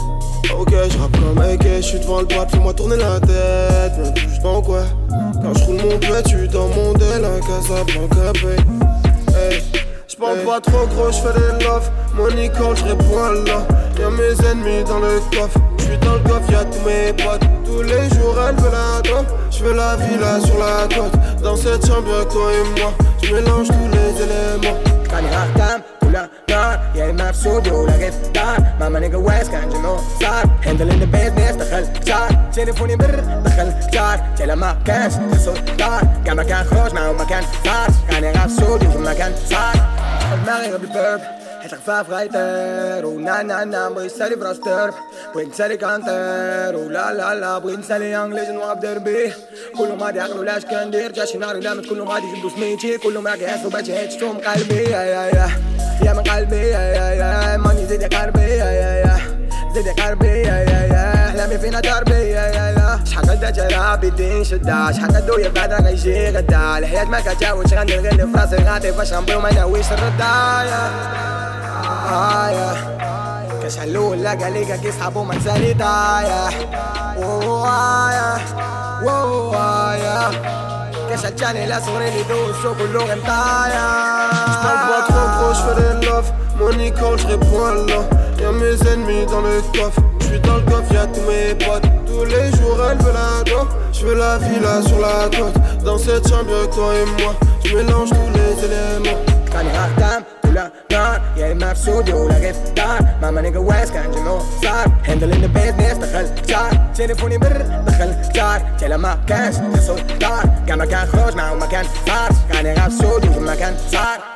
Ok, je rappe comme AK, je suis devant le boîte, fais-moi tourner la tête. Je touche en quoi? Quand je roule mon plat, tu dans mon dél, un Casablanca, paye. Hey. Je parle pas trop gros, je fais des love. Money call, je réponds à l'off. Y'a mes ennemis dans le coffre. Je suis dans le coffre, y'a tous mes potes. Tous les jours, elle veut la dope. Je veux la villa sur la côte. Dans cette chambre, y'a toi et moi. Je mélange tous les éléments. ولا نار يا اما في سودي ولا في الدار ماما نيجا واس كان جميع صار هندل ان بيزنس دخل كتار تليفوني بر دخل كتار تلا ما كانش خسر دار كان ما كان خروج معه ما كان صار كاني غاف سودي وما كان صار غير بالبرب حيت الخفاف غايطير ونا نا نا بغيت نسالي براس درب بغيت نسالي كانتر ولا لا لا بغيت نسالي انجليز نوقف دربي كلهم غادي يعقلوا لاش كندير جا شي نهار كلهم غادي يجبدوا سميتي كلهم راك يحسوا باتي هيتشتو من قلبي يا يا يا يا من قلبي يا يا يا. ماني زيد يا قلبي يا يا يا. زيد يا قلبي يا يا يا. احلامي فينا دربي يا يا يا. شحال قد جرابي دين شدة. شحال قد دوي بعد غيجي غدا. الحياة ما كتعاودش غندير غير في راسي غادي فاش غنبغي وما ناويش الردة يا آه، يا. كاش حلول لا قاليكا كي صحابو ما تسالي ضايع وايا وايا كاش عجاني لا صغري لي دوسو كلو غنطايا مطايع J'parle pas trop gros, j'fais des love. Money call, j'réponds à l'off. Y'a mes ennemis dans le coffre. J'suis dans le coffre, y'a tous mes potes. Tous les jours, elle veut la dope. J'veux la villa sur la côte. Dans cette chambre, y'a que toi et moi. J'mélange tous les éléments. كاني غاختام ولا نار يا اما في سودي ولا غير في الدار ماما نيجا واس كان جميع صار هندل ان بيزنس دخل كتار تليفوني بر دخل كتار تلا ما كانش خسر دار كان ما كان خروج معه ما كان صار كاني غاف سودي وما كان صار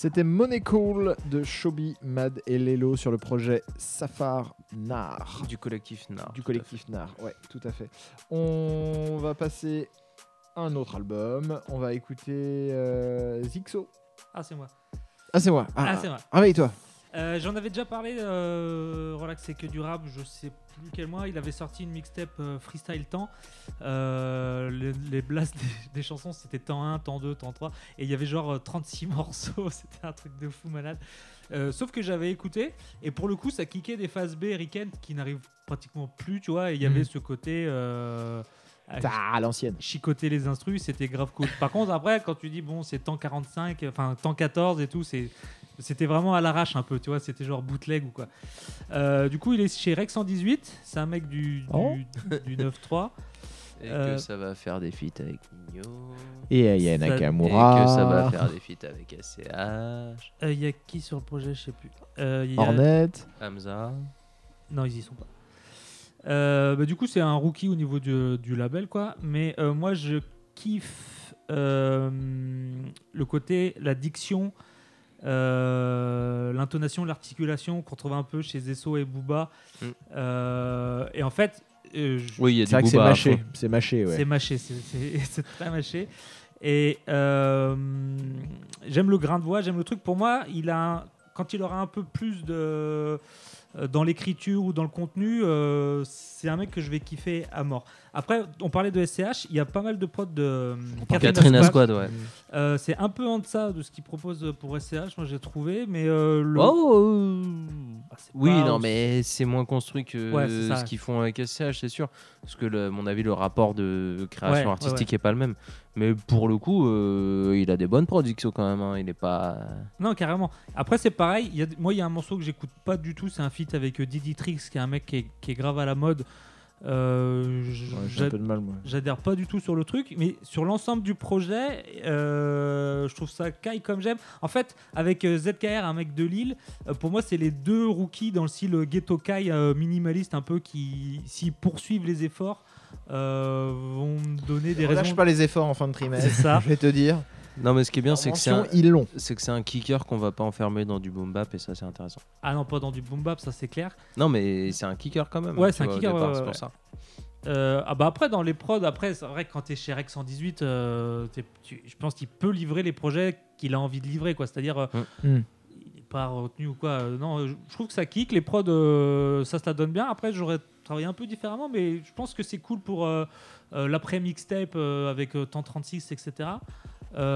C'était Money Cool de Shobi, Mad et Lelo sur le projet Safar Nar. Du collectif Nar. Du collectif Nar, ouais, tout à fait. On va passer à un autre album. On va écouter euh, Zixo. Ah, c'est moi. Ah, c'est moi. Ah, c'est moi. Réveille-toi. Euh, J'en avais déjà parlé, euh, Relax c'est que du rap, je sais plus quel mois. Il avait sorti une mixtape euh, freestyle temps. Euh, les, les blasts des, des chansons c'était temps 1, temps 2, temps 3. Et il y avait genre euh, 36 morceaux, c'était un truc de fou malade. Sauf que j'avais écouté, et pour le coup ça kickait des phases B Riken qui n'arrivent pratiquement plus, tu vois. Et il y avait Mhm. ce côté. Ah, à l'ancienne. chicoter les instrus, c'était grave cool. Par contre, après, quand tu dis bon, c'est temps 45, enfin temps 14 et tout, c'est c'était vraiment à l'arrache un peu, tu vois, c'était genre bootleg ou quoi. Euh, du coup, il est chez Rex 118, c'est un mec du, du, Oh. du 9-3. Et Euh, que ça va faire des feats avec Nino. Et Aya Ça- Nakamura. Et que ça va faire des feats avec SCH. Euh, Il y a qui sur le projet, je sais plus. Euh, il y a- Hornet. Hamza. Non, ils y sont pas. Euh, bah, du coup, c'est un rookie au niveau du, du label, quoi. Mais euh, moi, je kiffe euh, le côté, la diction, euh, l'intonation, l'articulation qu'on trouve un peu chez Zesso et Booba. Mm. Euh, et en fait, euh, je- Oui, il y a C'est vrai du que c'est mâché. C'est mâché, ouais. c'est mâché, c'est- très mâché. Et euh, j'aime le grain de voix, j'aime le truc. Pour moi, il a un- quand il aura un peu plus de dans l'écriture ou dans le contenu, euh, c'est un mec que je vais kiffer à mort. Après, on parlait de SCH, il y a pas mal de prods de euh, Katrina Squad, ouais. Euh, c'est un peu en deçà de ce qu'il propose pour SCH, moi j'ai trouvé, mais euh, le... Oh, euh, bah, c'est Oui, non, aussi- mais c'est moins construit que Ouais, ce qu'ils font avec SCH, c'est sûr. Parce que, le- à mon avis, le rapport de création Ouais, ouais, artistique ouais. est pas le même. Mais pour le coup, euh, il a des bonnes productions quand même. hein. Il est pas. Non, carrément. Après, c'est pareil. Il y a, moi, il y a un morceau que j'écoute pas du tout. C'est un feat avec euh, Didi Trix, qui est un mec qui est, qui est grave à la mode. Euh, Ouais. J'adhère pas du tout sur le truc, mais sur l'ensemble du projet, euh, je trouve ça caille comme j'aime. En fait, avec euh, ZKR, un mec de Lille, euh, pour moi, c'est les deux rookies dans le style ghetto kai euh, minimaliste, un peu qui, s'ils poursuivent les efforts, euh, vont me donner des Relâche raisons. pas les efforts en fin de trimestre. C'est ça. Je vais te dire. Non, mais ce qui est bien, c'est que c'est un, Mention, ils l'ont. c'est que c'est un kicker qu'on va pas enfermer dans du boom bap et ça, c'est intéressant. Ah non, pas dans du boom bap, ça c'est clair. Non, mais c'est un kicker quand même. Ouais, hein, c'est un vois, kicker, départ, ouais, c'est pour ouais. ça. Euh, ah bah après dans les prods après c'est vrai que quand tu es chez Rex 118 euh, t'es- tu- je pense qu'il peut livrer les projets qu'il a envie de livrer quoi c'est à dire Mm. il n'est pas retenu ou quoi Euh, non je je trouve que ça kick les prods euh, ça se la donne bien après j'aurais travaillé un peu différemment mais je pense que c'est cool pour euh, euh, l'après mixtape euh, avec temps 36 etc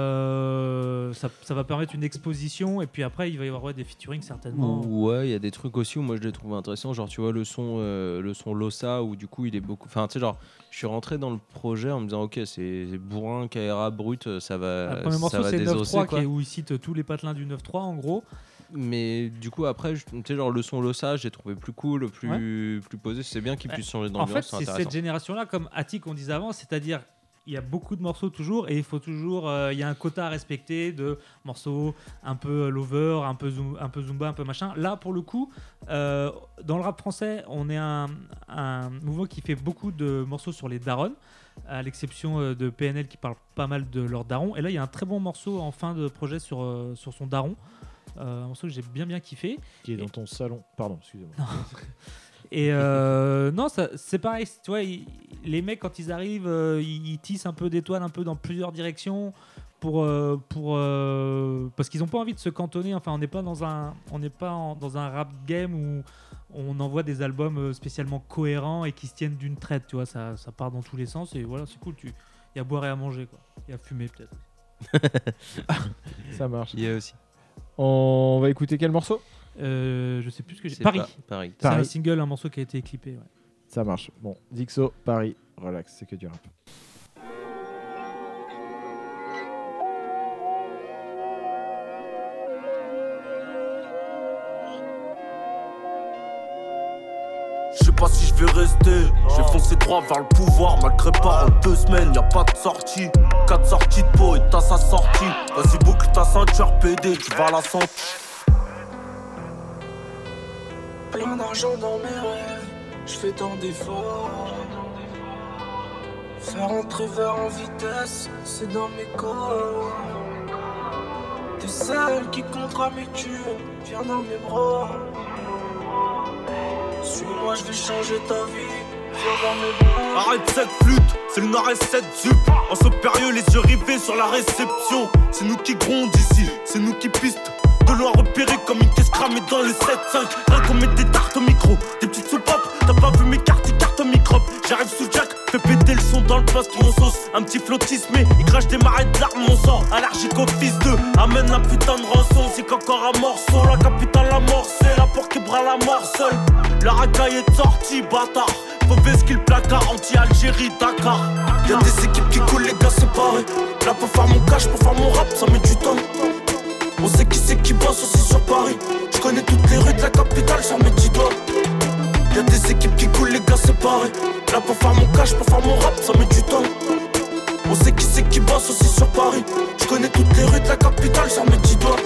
Euh, ça, ça va permettre une exposition et puis après il va y avoir ouais, des featuring certainement Ouais, il y a des trucs aussi où moi je l'ai trouvé intéressant. Genre, tu vois, le son, euh, le son Lossa, où du coup il est beaucoup. Enfin, tu sais, genre, je suis rentré dans le projet en me disant, ok, c'est bourrin, KRA, brut, ça va. le premier ça morceau va c'est désosser, 9-3 quoi. qui est- où il cite tous les patelins du 9-3 en gros Mais du coup, après, tu sais, genre, le son Lossa, j'ai trouvé plus cool, plus, plus posé. C'est bien qu'il Ouais. puisse changer En fait, d'ambiance, c'est cette génération-là, comme Attic on disait avant, c'est-à-dire il y a beaucoup de morceaux toujours et il faut toujours, euh, il y a un quota à respecter de morceaux un peu lover, un peu zoom- un peu zumba, un peu machin. Là, pour le coup, euh, dans le rap français, on est un, un mouvement qui fait beaucoup de morceaux sur les darons, à l'exception euh, de PNL qui parle pas mal de leur daron. Et là, il y a un très bon morceau en fin de projet sur sur son daron. Euh, un morceau que j'ai bien bien kiffé. Qui est dans ton salon. Pardon, excusez-moi. Et euh, non, ça- c'est pareil, tu vois, ils- les mecs quand ils arrivent, euh, ils, ils tissent un peu d'étoiles un peu dans plusieurs directions pour euh, pour euh, parce qu'ils n'ont pas envie de se cantonner. Enfin, on n'est pas dans un on n'est pas en- dans un rap game où on envoie des albums spécialement cohérents et qui se tiennent d'une traite. Tu vois, ça, ça part dans tous les sens et voilà, c'est cool. Tu il y a à boire et à manger quoi. Il y a à fumer peut-être. Ça marche. Il y a aussi. On va écouter quel morceau? Euh, je sais plus ce que j'ai. C'est Paris. Paris. C'est un Paris. single, un morceau qui a été clippé. ouais. Ça marche. Bon, Dixo, Paris, relax, c'est que du rap. Vais rester. J'ai foncé droit vers le pouvoir, malgré pas en deux semaines, y a pas de sortie. Quatre sorties de peau et t'as sa sortie. Vas-y, boucle ta ceinture PD, tu vas la sentir. Plein d'argent dans mes rêves, je fais tant d'efforts. Faire entrer vers en vitesse, c'est dans mes corps. T'es celle qui comptera mes tubes, viens dans mes bras. Suis-moi, je vais changer ta vie. Arrête cette flûte, c'est le nord et cette zup. En ce période, les yeux rivés sur la réception. C'est nous qui gronde ici, c'est nous qui piste. De loin repéré comme une caisse cramée dans le 7-5. Rien qu'on met des tartes au micro, des petites soupapes. T'as pas vu mes cartes, ils cartes au microbe. J'arrive sous Jack, fais péter le son dans le poste, mon sauce. Un petit flottisme, il crache des marais de larmes, mon sang. Allergique au fils de, amène la putain de rançon. C'est qu'encore un morceau, la capitale c'est la porte qui bras la mort seule. La racaille est sortie, bâtard. Mauvais skill placard, anti-Algérie, Dakar. Y'a des équipes qui coulent, les gars séparés. Là, pour faire mon cash, pour faire mon rap, ça met du temps. On sait qui c'est qui bosse aussi sur Paris. Je connais toutes les rues de la capitale sur mes dix doigts. Y'a des équipes qui coulent, les gars séparés. Là, pour faire mon cash, pour faire mon rap, ça met du temps. On sait qui c'est qui bosse aussi sur Paris. Je connais toutes les rues de la capitale sur mes dix doigts.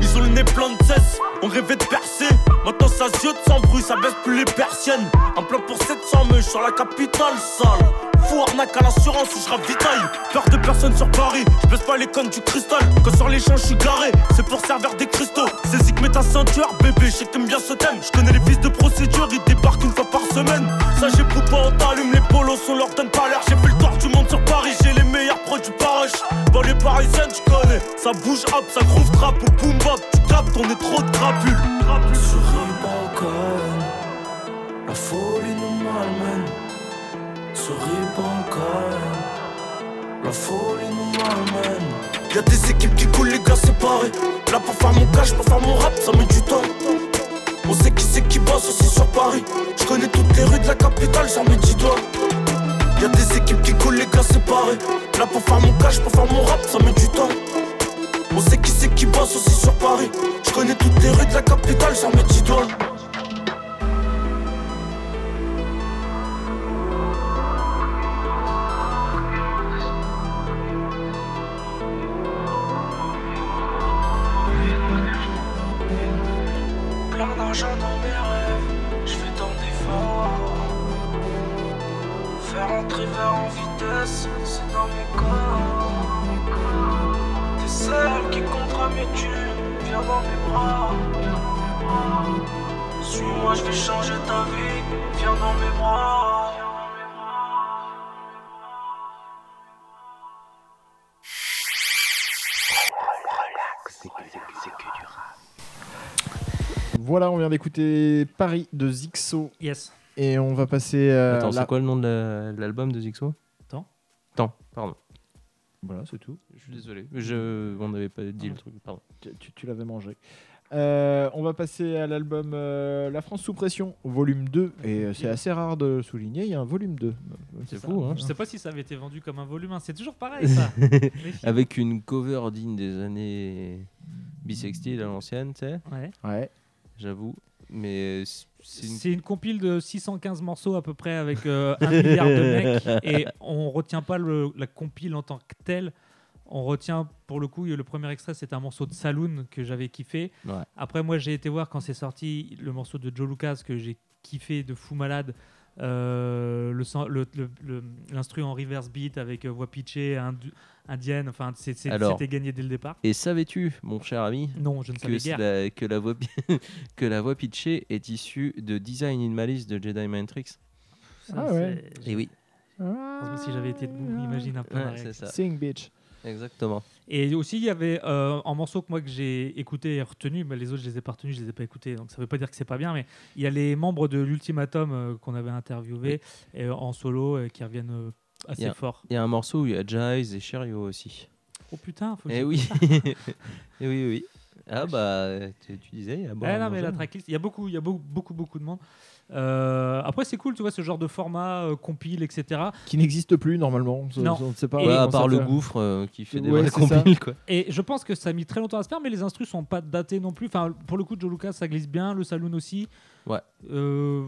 Ils ont le nez plein de cesse, on rêvait de percer. Maintenant ça ziote sans bruit, ça baisse plus les persiennes. Un plan pour 700 meuches sur la capitale sale. Fou arnaque à l'assurance où je ravitaille. Peur de personne sur Paris, je baisse pas les connes du cristal. Quand sur les champs je suis garé, c'est pour servir des cristaux. C'est zik, mets ta ceinture, bébé, je sais que t'aimes bien ce thème. Je connais les fils de procédure, ils débarquent une fois par semaine. Ça j'ai pas on t'allume, les polos, on leur donne pas l'air. J'ai fait le tour du monde sur Paris, j'ai les meilleurs produits paroches. Bon, les parisiennes, tu connais, ça bouge hop, ça groove trap ou boom bap. Tu captes, on est trop de crapules. La folie. Y'a des équipes qui coulent, les gars séparés. Là pour faire mon cash, pour faire mon rap, ça met du temps. On sait qui c'est qui bosse aussi sur Paris. Je connais toutes les rues de la capitale sur mes dix doigts. Y'a des équipes qui coulent, les gars séparés. Là pour faire mon cash, pour faire mon rap, ça met du temps. On sait qui c'est qui bosse aussi sur Paris. Je connais toutes les rues de la capitale sur mes dix doigts. Voilà, on vient d'écouter Paris de Zixo. Yes. Et on va passer. euh, Attends, la- c'est quoi le nom de la- de l'album de Zixo? Attends. Attends, pardon. Voilà, c'est tout. Je suis désolé. Je... On n'avait pas dit le truc, pardon. Tu, tu- tu l'avais mangé. Euh, on va passer à l'album euh, La France sous pression, volume 2. Et euh, c'est assez rare de souligner, il y a un volume 2. C'est fou, hein Je sais pas si ça avait été vendu comme un volume 1. C'est toujours pareil, ça. Avec une cover digne des années bisextiles à l'ancienne, tu sais. Ouais. Ouais. J'avoue. Mais c'est une... Compile de 615 morceaux à peu près avec euh, un milliard de mecs et on retient pas le- la compile en tant que telle. On retient pour le coup le premier extrait c'est un morceau de Saloon que j'avais kiffé. Ouais. Après moi j'ai été voir quand c'est sorti le morceau de Joe Lucas que j'ai kiffé de fou malade. Euh, le san- le- le- le- l'instru en reverse beat avec euh, voix pitchée indu- indienne enfin c'est- c'est- Alors. c'était gagné dès le départ. Et savais-tu, mon cher ami, Non, je ne que, savais la, que, la voix, pi- que la voix pitchée est issue de Design in Malice de Jedi Mind Tricks? Ça, Ah ouais. Et oui. Heureusement, si j'avais été debout, imagine un peu Ouais. Sing bitch. Exactement. Et aussi, il y avait euh, un morceau que moi que j'ai écouté et retenu, mais les autres je les ai pas retenus, je les ai pas écoutés, donc ça veut pas dire que c'est pas bien, mais il y a les membres de l'Ultimatum euh, qu'on avait interviewé et, en solo euh, qui reviennent euh, assez a- fort. Il y a un morceau où il y a Jaiz et Cherio aussi. Oh putain, faut que Eh oui. ça. Eh oui, oui. Ah bah, tu, tu disais, il y a bon Ouais, à non, mais la manger. tracklist, il y a beaucoup, il y a beaucoup, beaucoup, beaucoup de monde. Euh, après, c'est cool, tu vois, ce genre de format, euh, compile, etc. Qui n'existe plus normalement. Non. ça- on ne sait pas Ouais, à part le gouffre euh, qui fait des Ouais, compiles, quoi. Et je pense que ça a mis très longtemps à se faire, mais les instrus sont pas datés non plus. Enfin, pour le coup, Joe Lucas, ça glisse bien, le Saloon aussi. Ouais. Euh,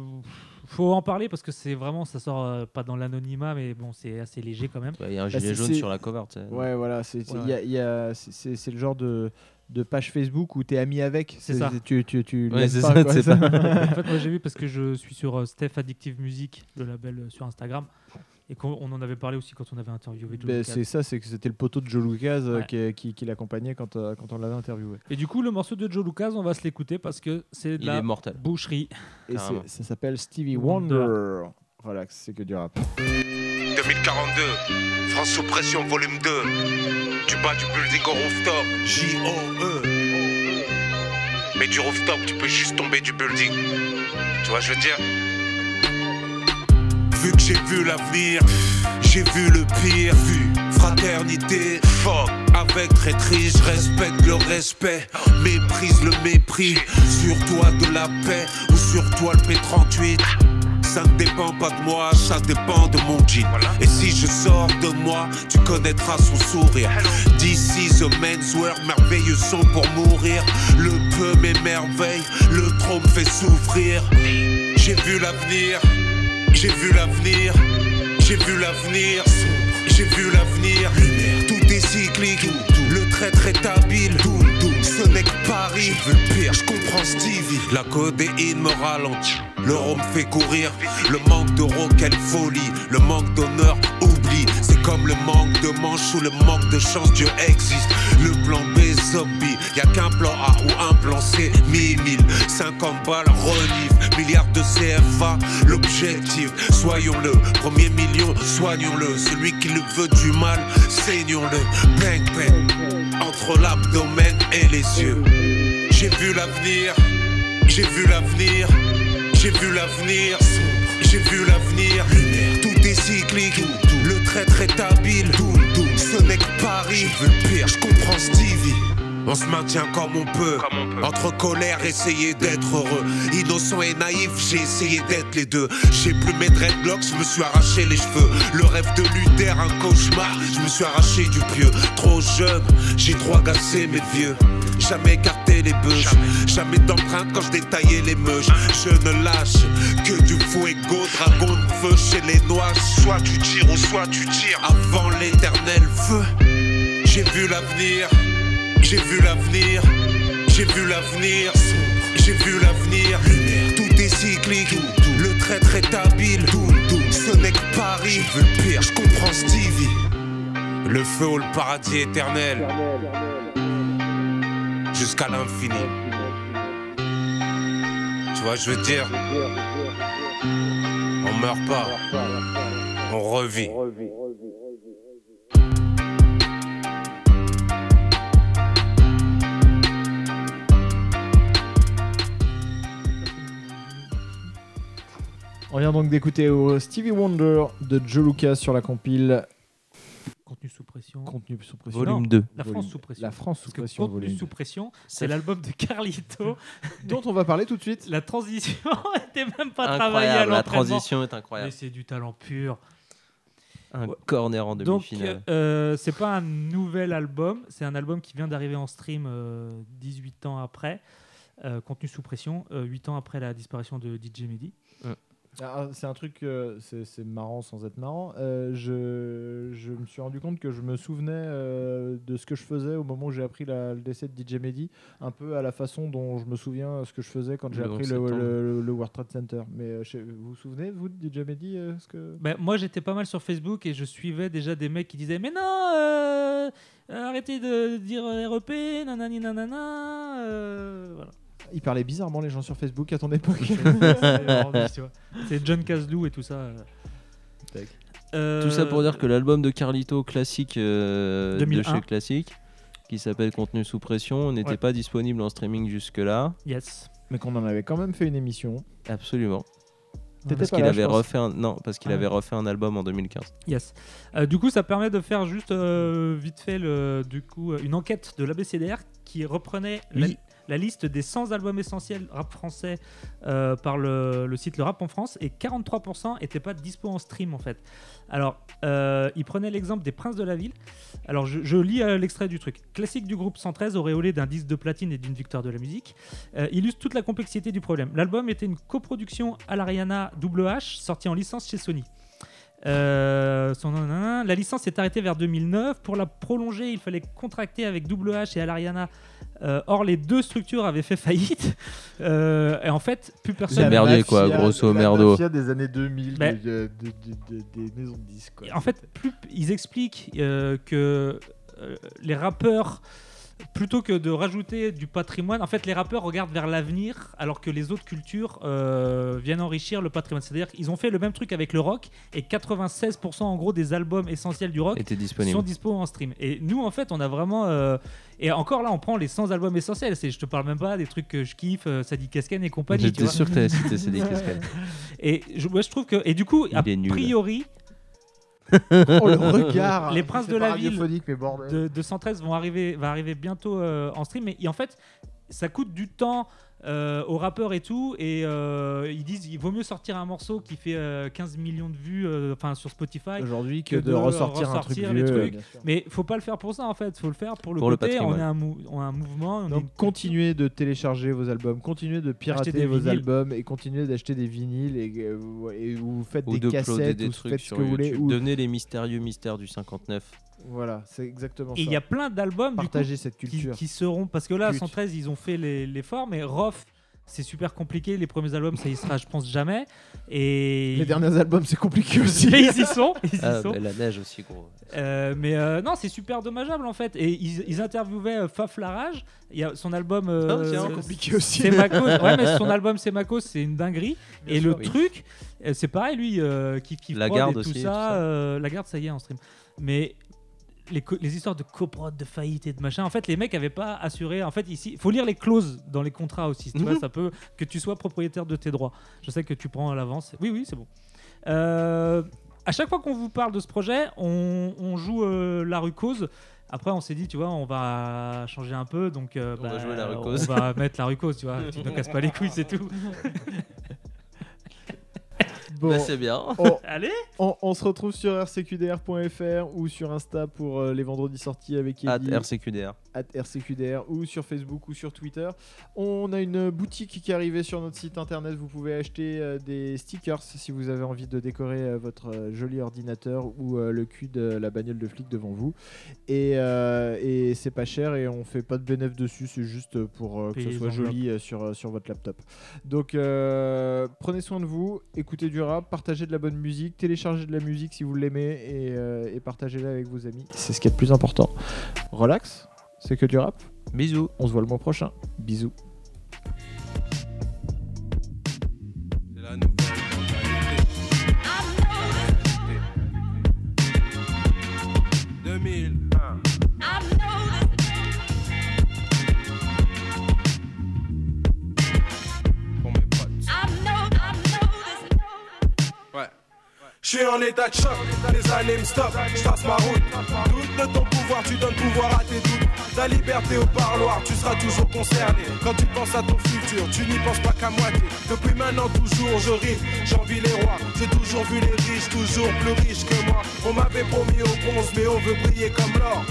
faut en parler parce que c'est vraiment, ça sort euh, pas dans l'anonymat, mais bon, c'est assez léger quand même. Ouais, Il y a un Bah, gilet jaune sur la cover, tu sais. Ouais, voilà. c'est- Ouais, y a- y a- le genre de, de page Facebook où tu es ami avec. C'est ça. Tu, tu, tu Ouais, c'est ça, quoi, en fait, moi j'ai vu parce que je suis sur euh, Steph Addictive Music, le label euh, sur Instagram. Et qu'on on en avait parlé aussi quand on avait interviewé Joe Ben, c'est ça, c'est que c'était le poteau de Joe Lucas euh, Ouais. qui, qui- qui l'accompagnait quand, quand on l'avait interviewé. Et du coup, le morceau de Joe Lucas, on va se l'écouter parce que c'est de Il la boucherie. Et ça s'appelle Stevie Wonder. Wonder. Relax, c'est que du rap. 2042, France sous pression, volume 2. Du bas du building au rooftop, J-O-E. Mais du rooftop, tu peux juste tomber du building. Tu vois, je veux dire? Vu que j'ai vu l'avenir, j'ai vu le pire. Vu fraternité, fuck. Avec traîtrise, je respecte le respect. Méprise le mépris. Sur toi de la paix ou sur toi le P38. Ça ne dépend pas de moi, ça dépend de mon jean. Et si je sors de moi, tu connaîtras son sourire. D'ici the menswear, merveilleux son pour mourir. Le peu m'émerveille, le trop me fait souffrir. J'ai vu l'avenir, j'ai vu l'avenir, j'ai vu l'avenir, j'ai vu l'avenir. Tout est cyclique, le traître est habile. Ce n'est que Paris, je veux le pire, je comprends Stevie. La codéine me ralentit, l'euro me fait courir. Le manque d'euros, quelle folie. Le manque d'honneur, oublie. C'est comme le manque de manche ou le manque de chance, Dieu existe. Le plan zombie. Y a qu'un plan A ou un plan C, 1000, 50 balles, renif. Milliards de CFA, l'objectif. Soyons-le, premier million, soignons-le. Celui qui le veut du mal, saignons-le. Bang, bang, entre l'abdomen et les yeux. J'ai vu l'avenir, j'ai vu l'avenir, j'ai vu l'avenir, j'ai vu l'avenir. Tout est cyclique, le traître est habile. Ce n'est que Paris, je veux pire, je comprends Stevie. On se maintient comme on peut, entre colère, essayer d'être heureux. Innocent et naïf, j'ai essayé d'être les deux. J'ai plus mes dreadlocks, je me suis arraché les cheveux. Le rêve de Luther, un cauchemar, je me suis arraché du pieu. Trop jeune, j'ai trop agacé mes vieux. Jamais écarté les bœufs, jamais d'empreinte quand je détaillais les meuches. Je ne lâche que du fuego, dragon de feu chez les noix. Soit tu tires ou soit tu tires avant l'éternel feu. J'ai vu l'avenir, j'ai vu l'avenir, j'ai vu l'avenir, j'ai vu l'avenir. Tout est cyclique, le traître est habile. Ce n'est que Paris, le pire, je comprends Stevie. Le feu ou le paradis éternel, jusqu'à l'infini. Tu vois, je veux dire, on meurt pas, on revit. On vient donc d'écouter euh, Stevie Wonder de Joe Lucas sur la compile Contenu sous pression. Contenu sous pression. Volume Non, 2. La Volume- France sous pression. La France sous pression. Contenu volume sous pression, c'est l'album de Carlito. Dont on va parler tout de suite. La transition était même pas travaillée à la transition est Mais incroyable. c'est du talent pur. Un corner en Donc, demi-finale. euh, c'est pas un nouvel album, c'est un album qui vient d'arriver en stream euh, 18 ans après, euh, contenu sous pression, euh, 8 ans après la disparition de DJ Mehdi. Ah, c'est un truc, euh, c'est marrant sans être marrant. Euh, je, je me suis rendu compte que je me souvenais euh, de ce que je faisais au moment où j'ai appris la- le décès de DJ Mehdi, un peu à la façon dont je me souviens ce que je faisais quand j'ai appris 11 le, septembre. le- le World Trade Center. Mais euh, je- vous vous souvenez, vous, de DJ Mehdi euh, ce que... Ben, moi j'étais pas mal sur Facebook et je suivais déjà des mecs qui disaient Mais non, euh, arrêtez de dire REP, nanani nanana. euh, voilà. Ils parlaient bizarrement les gens sur Facebook à ton époque. C'est John Caslou et tout ça. euh. Euh, Tout ça pour dire que l'album de Carlito classique euh, de 2001. chez Classique, qui s'appelle Contenu sous pression, n'était Ouais. pas disponible en streaming jusque-là. Yes. Mais qu'on en avait quand même fait une émission. Absolument. Parce qu'il avait refait un non parce qu'il Ah. avait refait un album en 2015. Yes. Euh, du coup, ça permet de faire juste euh, vite fait le, du coup, une enquête de l'ABCDR qui reprenait Oui. La liste des 100 albums essentiels rap français euh, par le, site Le Rap en France et 43% n'étaient pas dispo en stream en fait. Alors, euh, il prenait l'exemple des Princes de la Ville. Alors, je, lis euh, l'extrait du truc. Classique du groupe 113, auréolé d'un disque de platine et d'une victoire de la musique, illustre toute la complexité du problème. L'album était une coproduction à l'Ariana WH, sortie en licence chez Sony. Euh, son- la licence s'est arrêtée vers 2009. Pour la prolonger, il fallait contracter avec WH et Alariana Euh, or, les deux structures avaient fait faillite. Euh, et en fait, plus personne. La merdier, quoi, grosso la merdo. mafia des années 2000 Ben, de- de- de- de- des maisons de disques. quoi. En fait, plus ils expliquent euh, que euh, les rappeurs, plutôt que de rajouter du patrimoine, en fait, les rappeurs regardent vers l'avenir, alors que les autres cultures euh, viennent enrichir le patrimoine. C'est-à-dire qu'ils ont fait le même truc avec le rock, et 96% en gros des albums essentiels du rock sont dispo en stream. Et nous, en fait, on a vraiment. euh, et encore là, on prend les 100 albums essentiels. C'est, je te parle même pas des trucs que je kiffe, euh, Sadi et compagnie. J'étais sûr que t'allais citer Sadi Kasken. Et je, ouais, je trouve que. Et du coup, Il a priori. Oh, le regard Les princes de la ville mais de 113 vont arriver, va arriver bientôt euh, en stream. Mais et en fait, ça coûte du temps euh, aux rappeurs et tout. Et euh, ils disent il vaut mieux sortir un morceau qui fait euh, 15 millions de vues euh, enfin sur Spotify Aujourd'hui que de ressortir un truc les vieux, trucs. Mais faut pas le faire pour ça en fait. Faut le faire pour le Pour le côté. on, est un mou- on a un mouvement. On est Donc une- continuez de télécharger vos albums, continuez de pirater des vos vinyles. albums et continuez d'acheter des vinyles et, euh, vous- et vous faites Ou des cassettes des ou trucs faites ce que vous voulez. YouTube. ou- Devenez les mystérieux mystères du 59. Voilà, c'est exactement Et il ça. y a plein d'albums coup, cette qui- culture. Qui, seront parce que là à Pute. 113 ils ont fait les- l'effort mais Rof c'est super compliqué les premiers albums ça y sera je pense jamais et Les derniers albums, c'est compliqué aussi. Mais ils y sont, ils y Ah, sont. bah, la neige aussi, gros. Euh, mais euh, non, c'est super dommageable en fait. Et ils, ils interviewaient euh, Faf Larage. Il y a son album. euh, tiens, c'est- compliqué aussi. C'est Macos. Ouais, mais son album c'est Macos, c'est une dinguerie. Bien et sûr, le oui. truc, c'est pareil, lui, euh, qui kiffe La Garde et tout aussi, et ça. tout ça. euh, la garde, ça y est en stream. Mais les, histoires de coprod, de faillite et de machin, en fait, les mecs avaient pas assuré. En fait, ici, il faut lire les clauses dans les contrats aussi. Tu vois, Mhm. ça peut que tu sois propriétaire de tes droits. Je sais que tu prends à l'avance. Oui, oui, c'est bon. Euh, à chaque fois qu'on vous parle de ce projet, on, on joue euh, la rue cause. Après, on s'est dit, tu vois, on va changer un peu, donc euh, On va jouer la rue on va mettre la rue cause, tu vois. tu ne casses pas les couilles, c'est tout. Bon, Bah, c'est bien. On, Allez on, on se retrouve sur rcqdr.fr ou sur Insta pour euh, les vendredis sortis avec At Eddie. RCQDR. at RCQDR ou sur Facebook ou sur Twitter. On a une boutique qui est arrivée sur notre site internet. Vous pouvez acheter euh, des stickers si vous avez envie de décorer euh, votre joli ordinateur ou le cul de la bagnole de flic devant vous. Et, et c'est pas cher et on fait pas de bénéfice dessus, c'est juste pour que ce soit joli sur, sur votre laptop. Donc prenez soin de vous, écoutez du rap, partagez de la bonne musique, téléchargez de la musique si vous l'aimez et, euh, et partagez-la avec vos amis. C'est ce qui est le plus important. Relax, c'est que du rap. Bisous. On se voit le mois prochain. Bisous. Je suis en état de choc, les années me stoppent, je trace ma route. Doute de ton pouvoir, tu donnes pouvoir à tes doutes. Ta liberté au parloir, tu seras toujours concerné. Quand tu penses à ton futur, tu n'y penses pas qu'à moitié. Depuis maintenant, toujours, je rime, j'envie les rois. J'ai toujours vu les riches, toujours plus riches que moi. On m'avait promis au bronze, mais on veut briller comme l'or.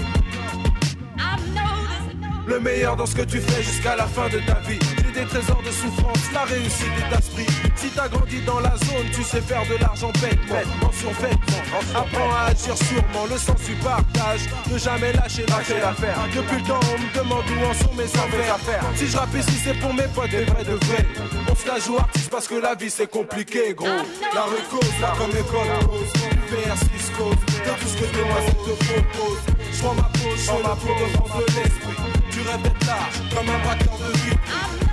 Le meilleur dans ce que tu fais jusqu'à la fin de ta vie. Des trésors de souffrance, la réussite est d'esprit. Si t'as grandi dans la zone, tu sais faire de l'argent bêtement, en survêtement. Apprends à agir sûrement, le sens du partage. Ne jamais lâcher l'affaire. Depuis le temps, on me demande où en sont mes affaires. Si je rappe ici, c'est pour mes potes, des vrais de vrais. On se la joue artiste parce que la vie c'est compliqué, gros. La rue cause, la comme école cause. UPR6 cause, de tout ce que demoiselle te propose. Je prends ma pause, je prends ma peau de France de l'esprit. Tu rêves d'être large, comme un braqueur de vie.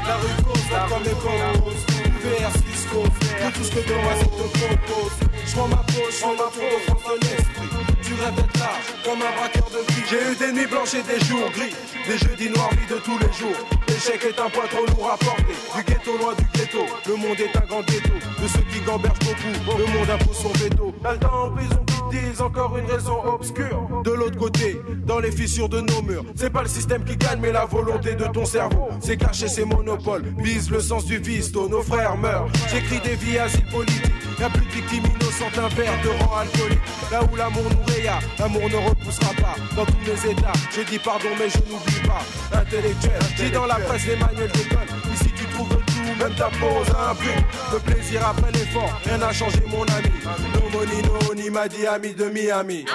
La rue cause, la comme cause. UPR6 cause, de tout ce que demoiselle te propose. Je prends ma pause, je prends ma peau de France de l'esprit. Tu rêves d'être large, comme un braqueur de vie. J'ai eu des nuits blanches et des jours gris. Des jeudis noirs, vie de tous les jours. L'échec est un poids trop lourd à porter. Du ghetto loin du ghetto. Le monde est un grand ghetto. De ceux qui gambergent beaucoup, le monde impose son veto. T'as le en prison disent encore une raison obscure. De l'autre côté, dans les fissures de nos murs, c'est pas le système qui gagne, mais la volonté de ton cerveau. C'est cacher ses monopoles, vise le sens du vice, tôt nos frères meurent. J'écris des vies asile politiques. Y'a plus de victimes innocentes, un verre de rang alcoolique. Là où l'amour nous raya, l'amour ne repoussera pas. Dans tous mes états, je dis pardon, mais je n'oublie pas. Intellectuel, dis dans la presse les manuels d'école. Trouves tout, même ta pose un but. Le plaisir après l'effort, rien n'a changé mon ami. No money, no ni m'a dit ami de Miami.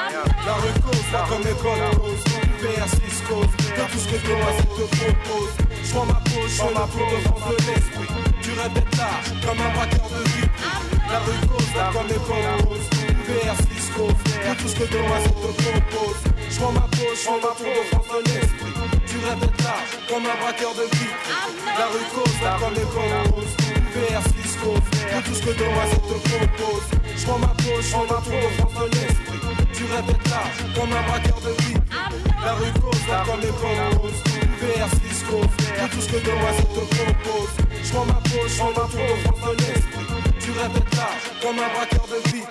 La rue cause, la comme école cause. UPR6 cause, de tout ce que demoiselle te propose. Je prends ma pause, je fais le tour de France de l'esprit. Tu d'être large, comme un braqueur de vie. La rue cause, là comme les composes. VR Cisco, pour tout ce que demoiselle te propose. Je prends ma pause, je tour de France de l'esprit. Tu rêves d'être large, comme un braqueur de vie. La rue cause, là comme les composes. VR Cisco, tout ce que demoiselle te propose. Je prends ma pause, je fais le tour de France de l'esprit. Tu rêves d'être large, comme un braqueur de vie. La rue cause, là comme les composes. VR Cisco, tout ce que demoiselle te propose. Je prends ma pause, je fais le tour de France de l'esprit. Tu rêves d'être large, comme un braqueur de vie.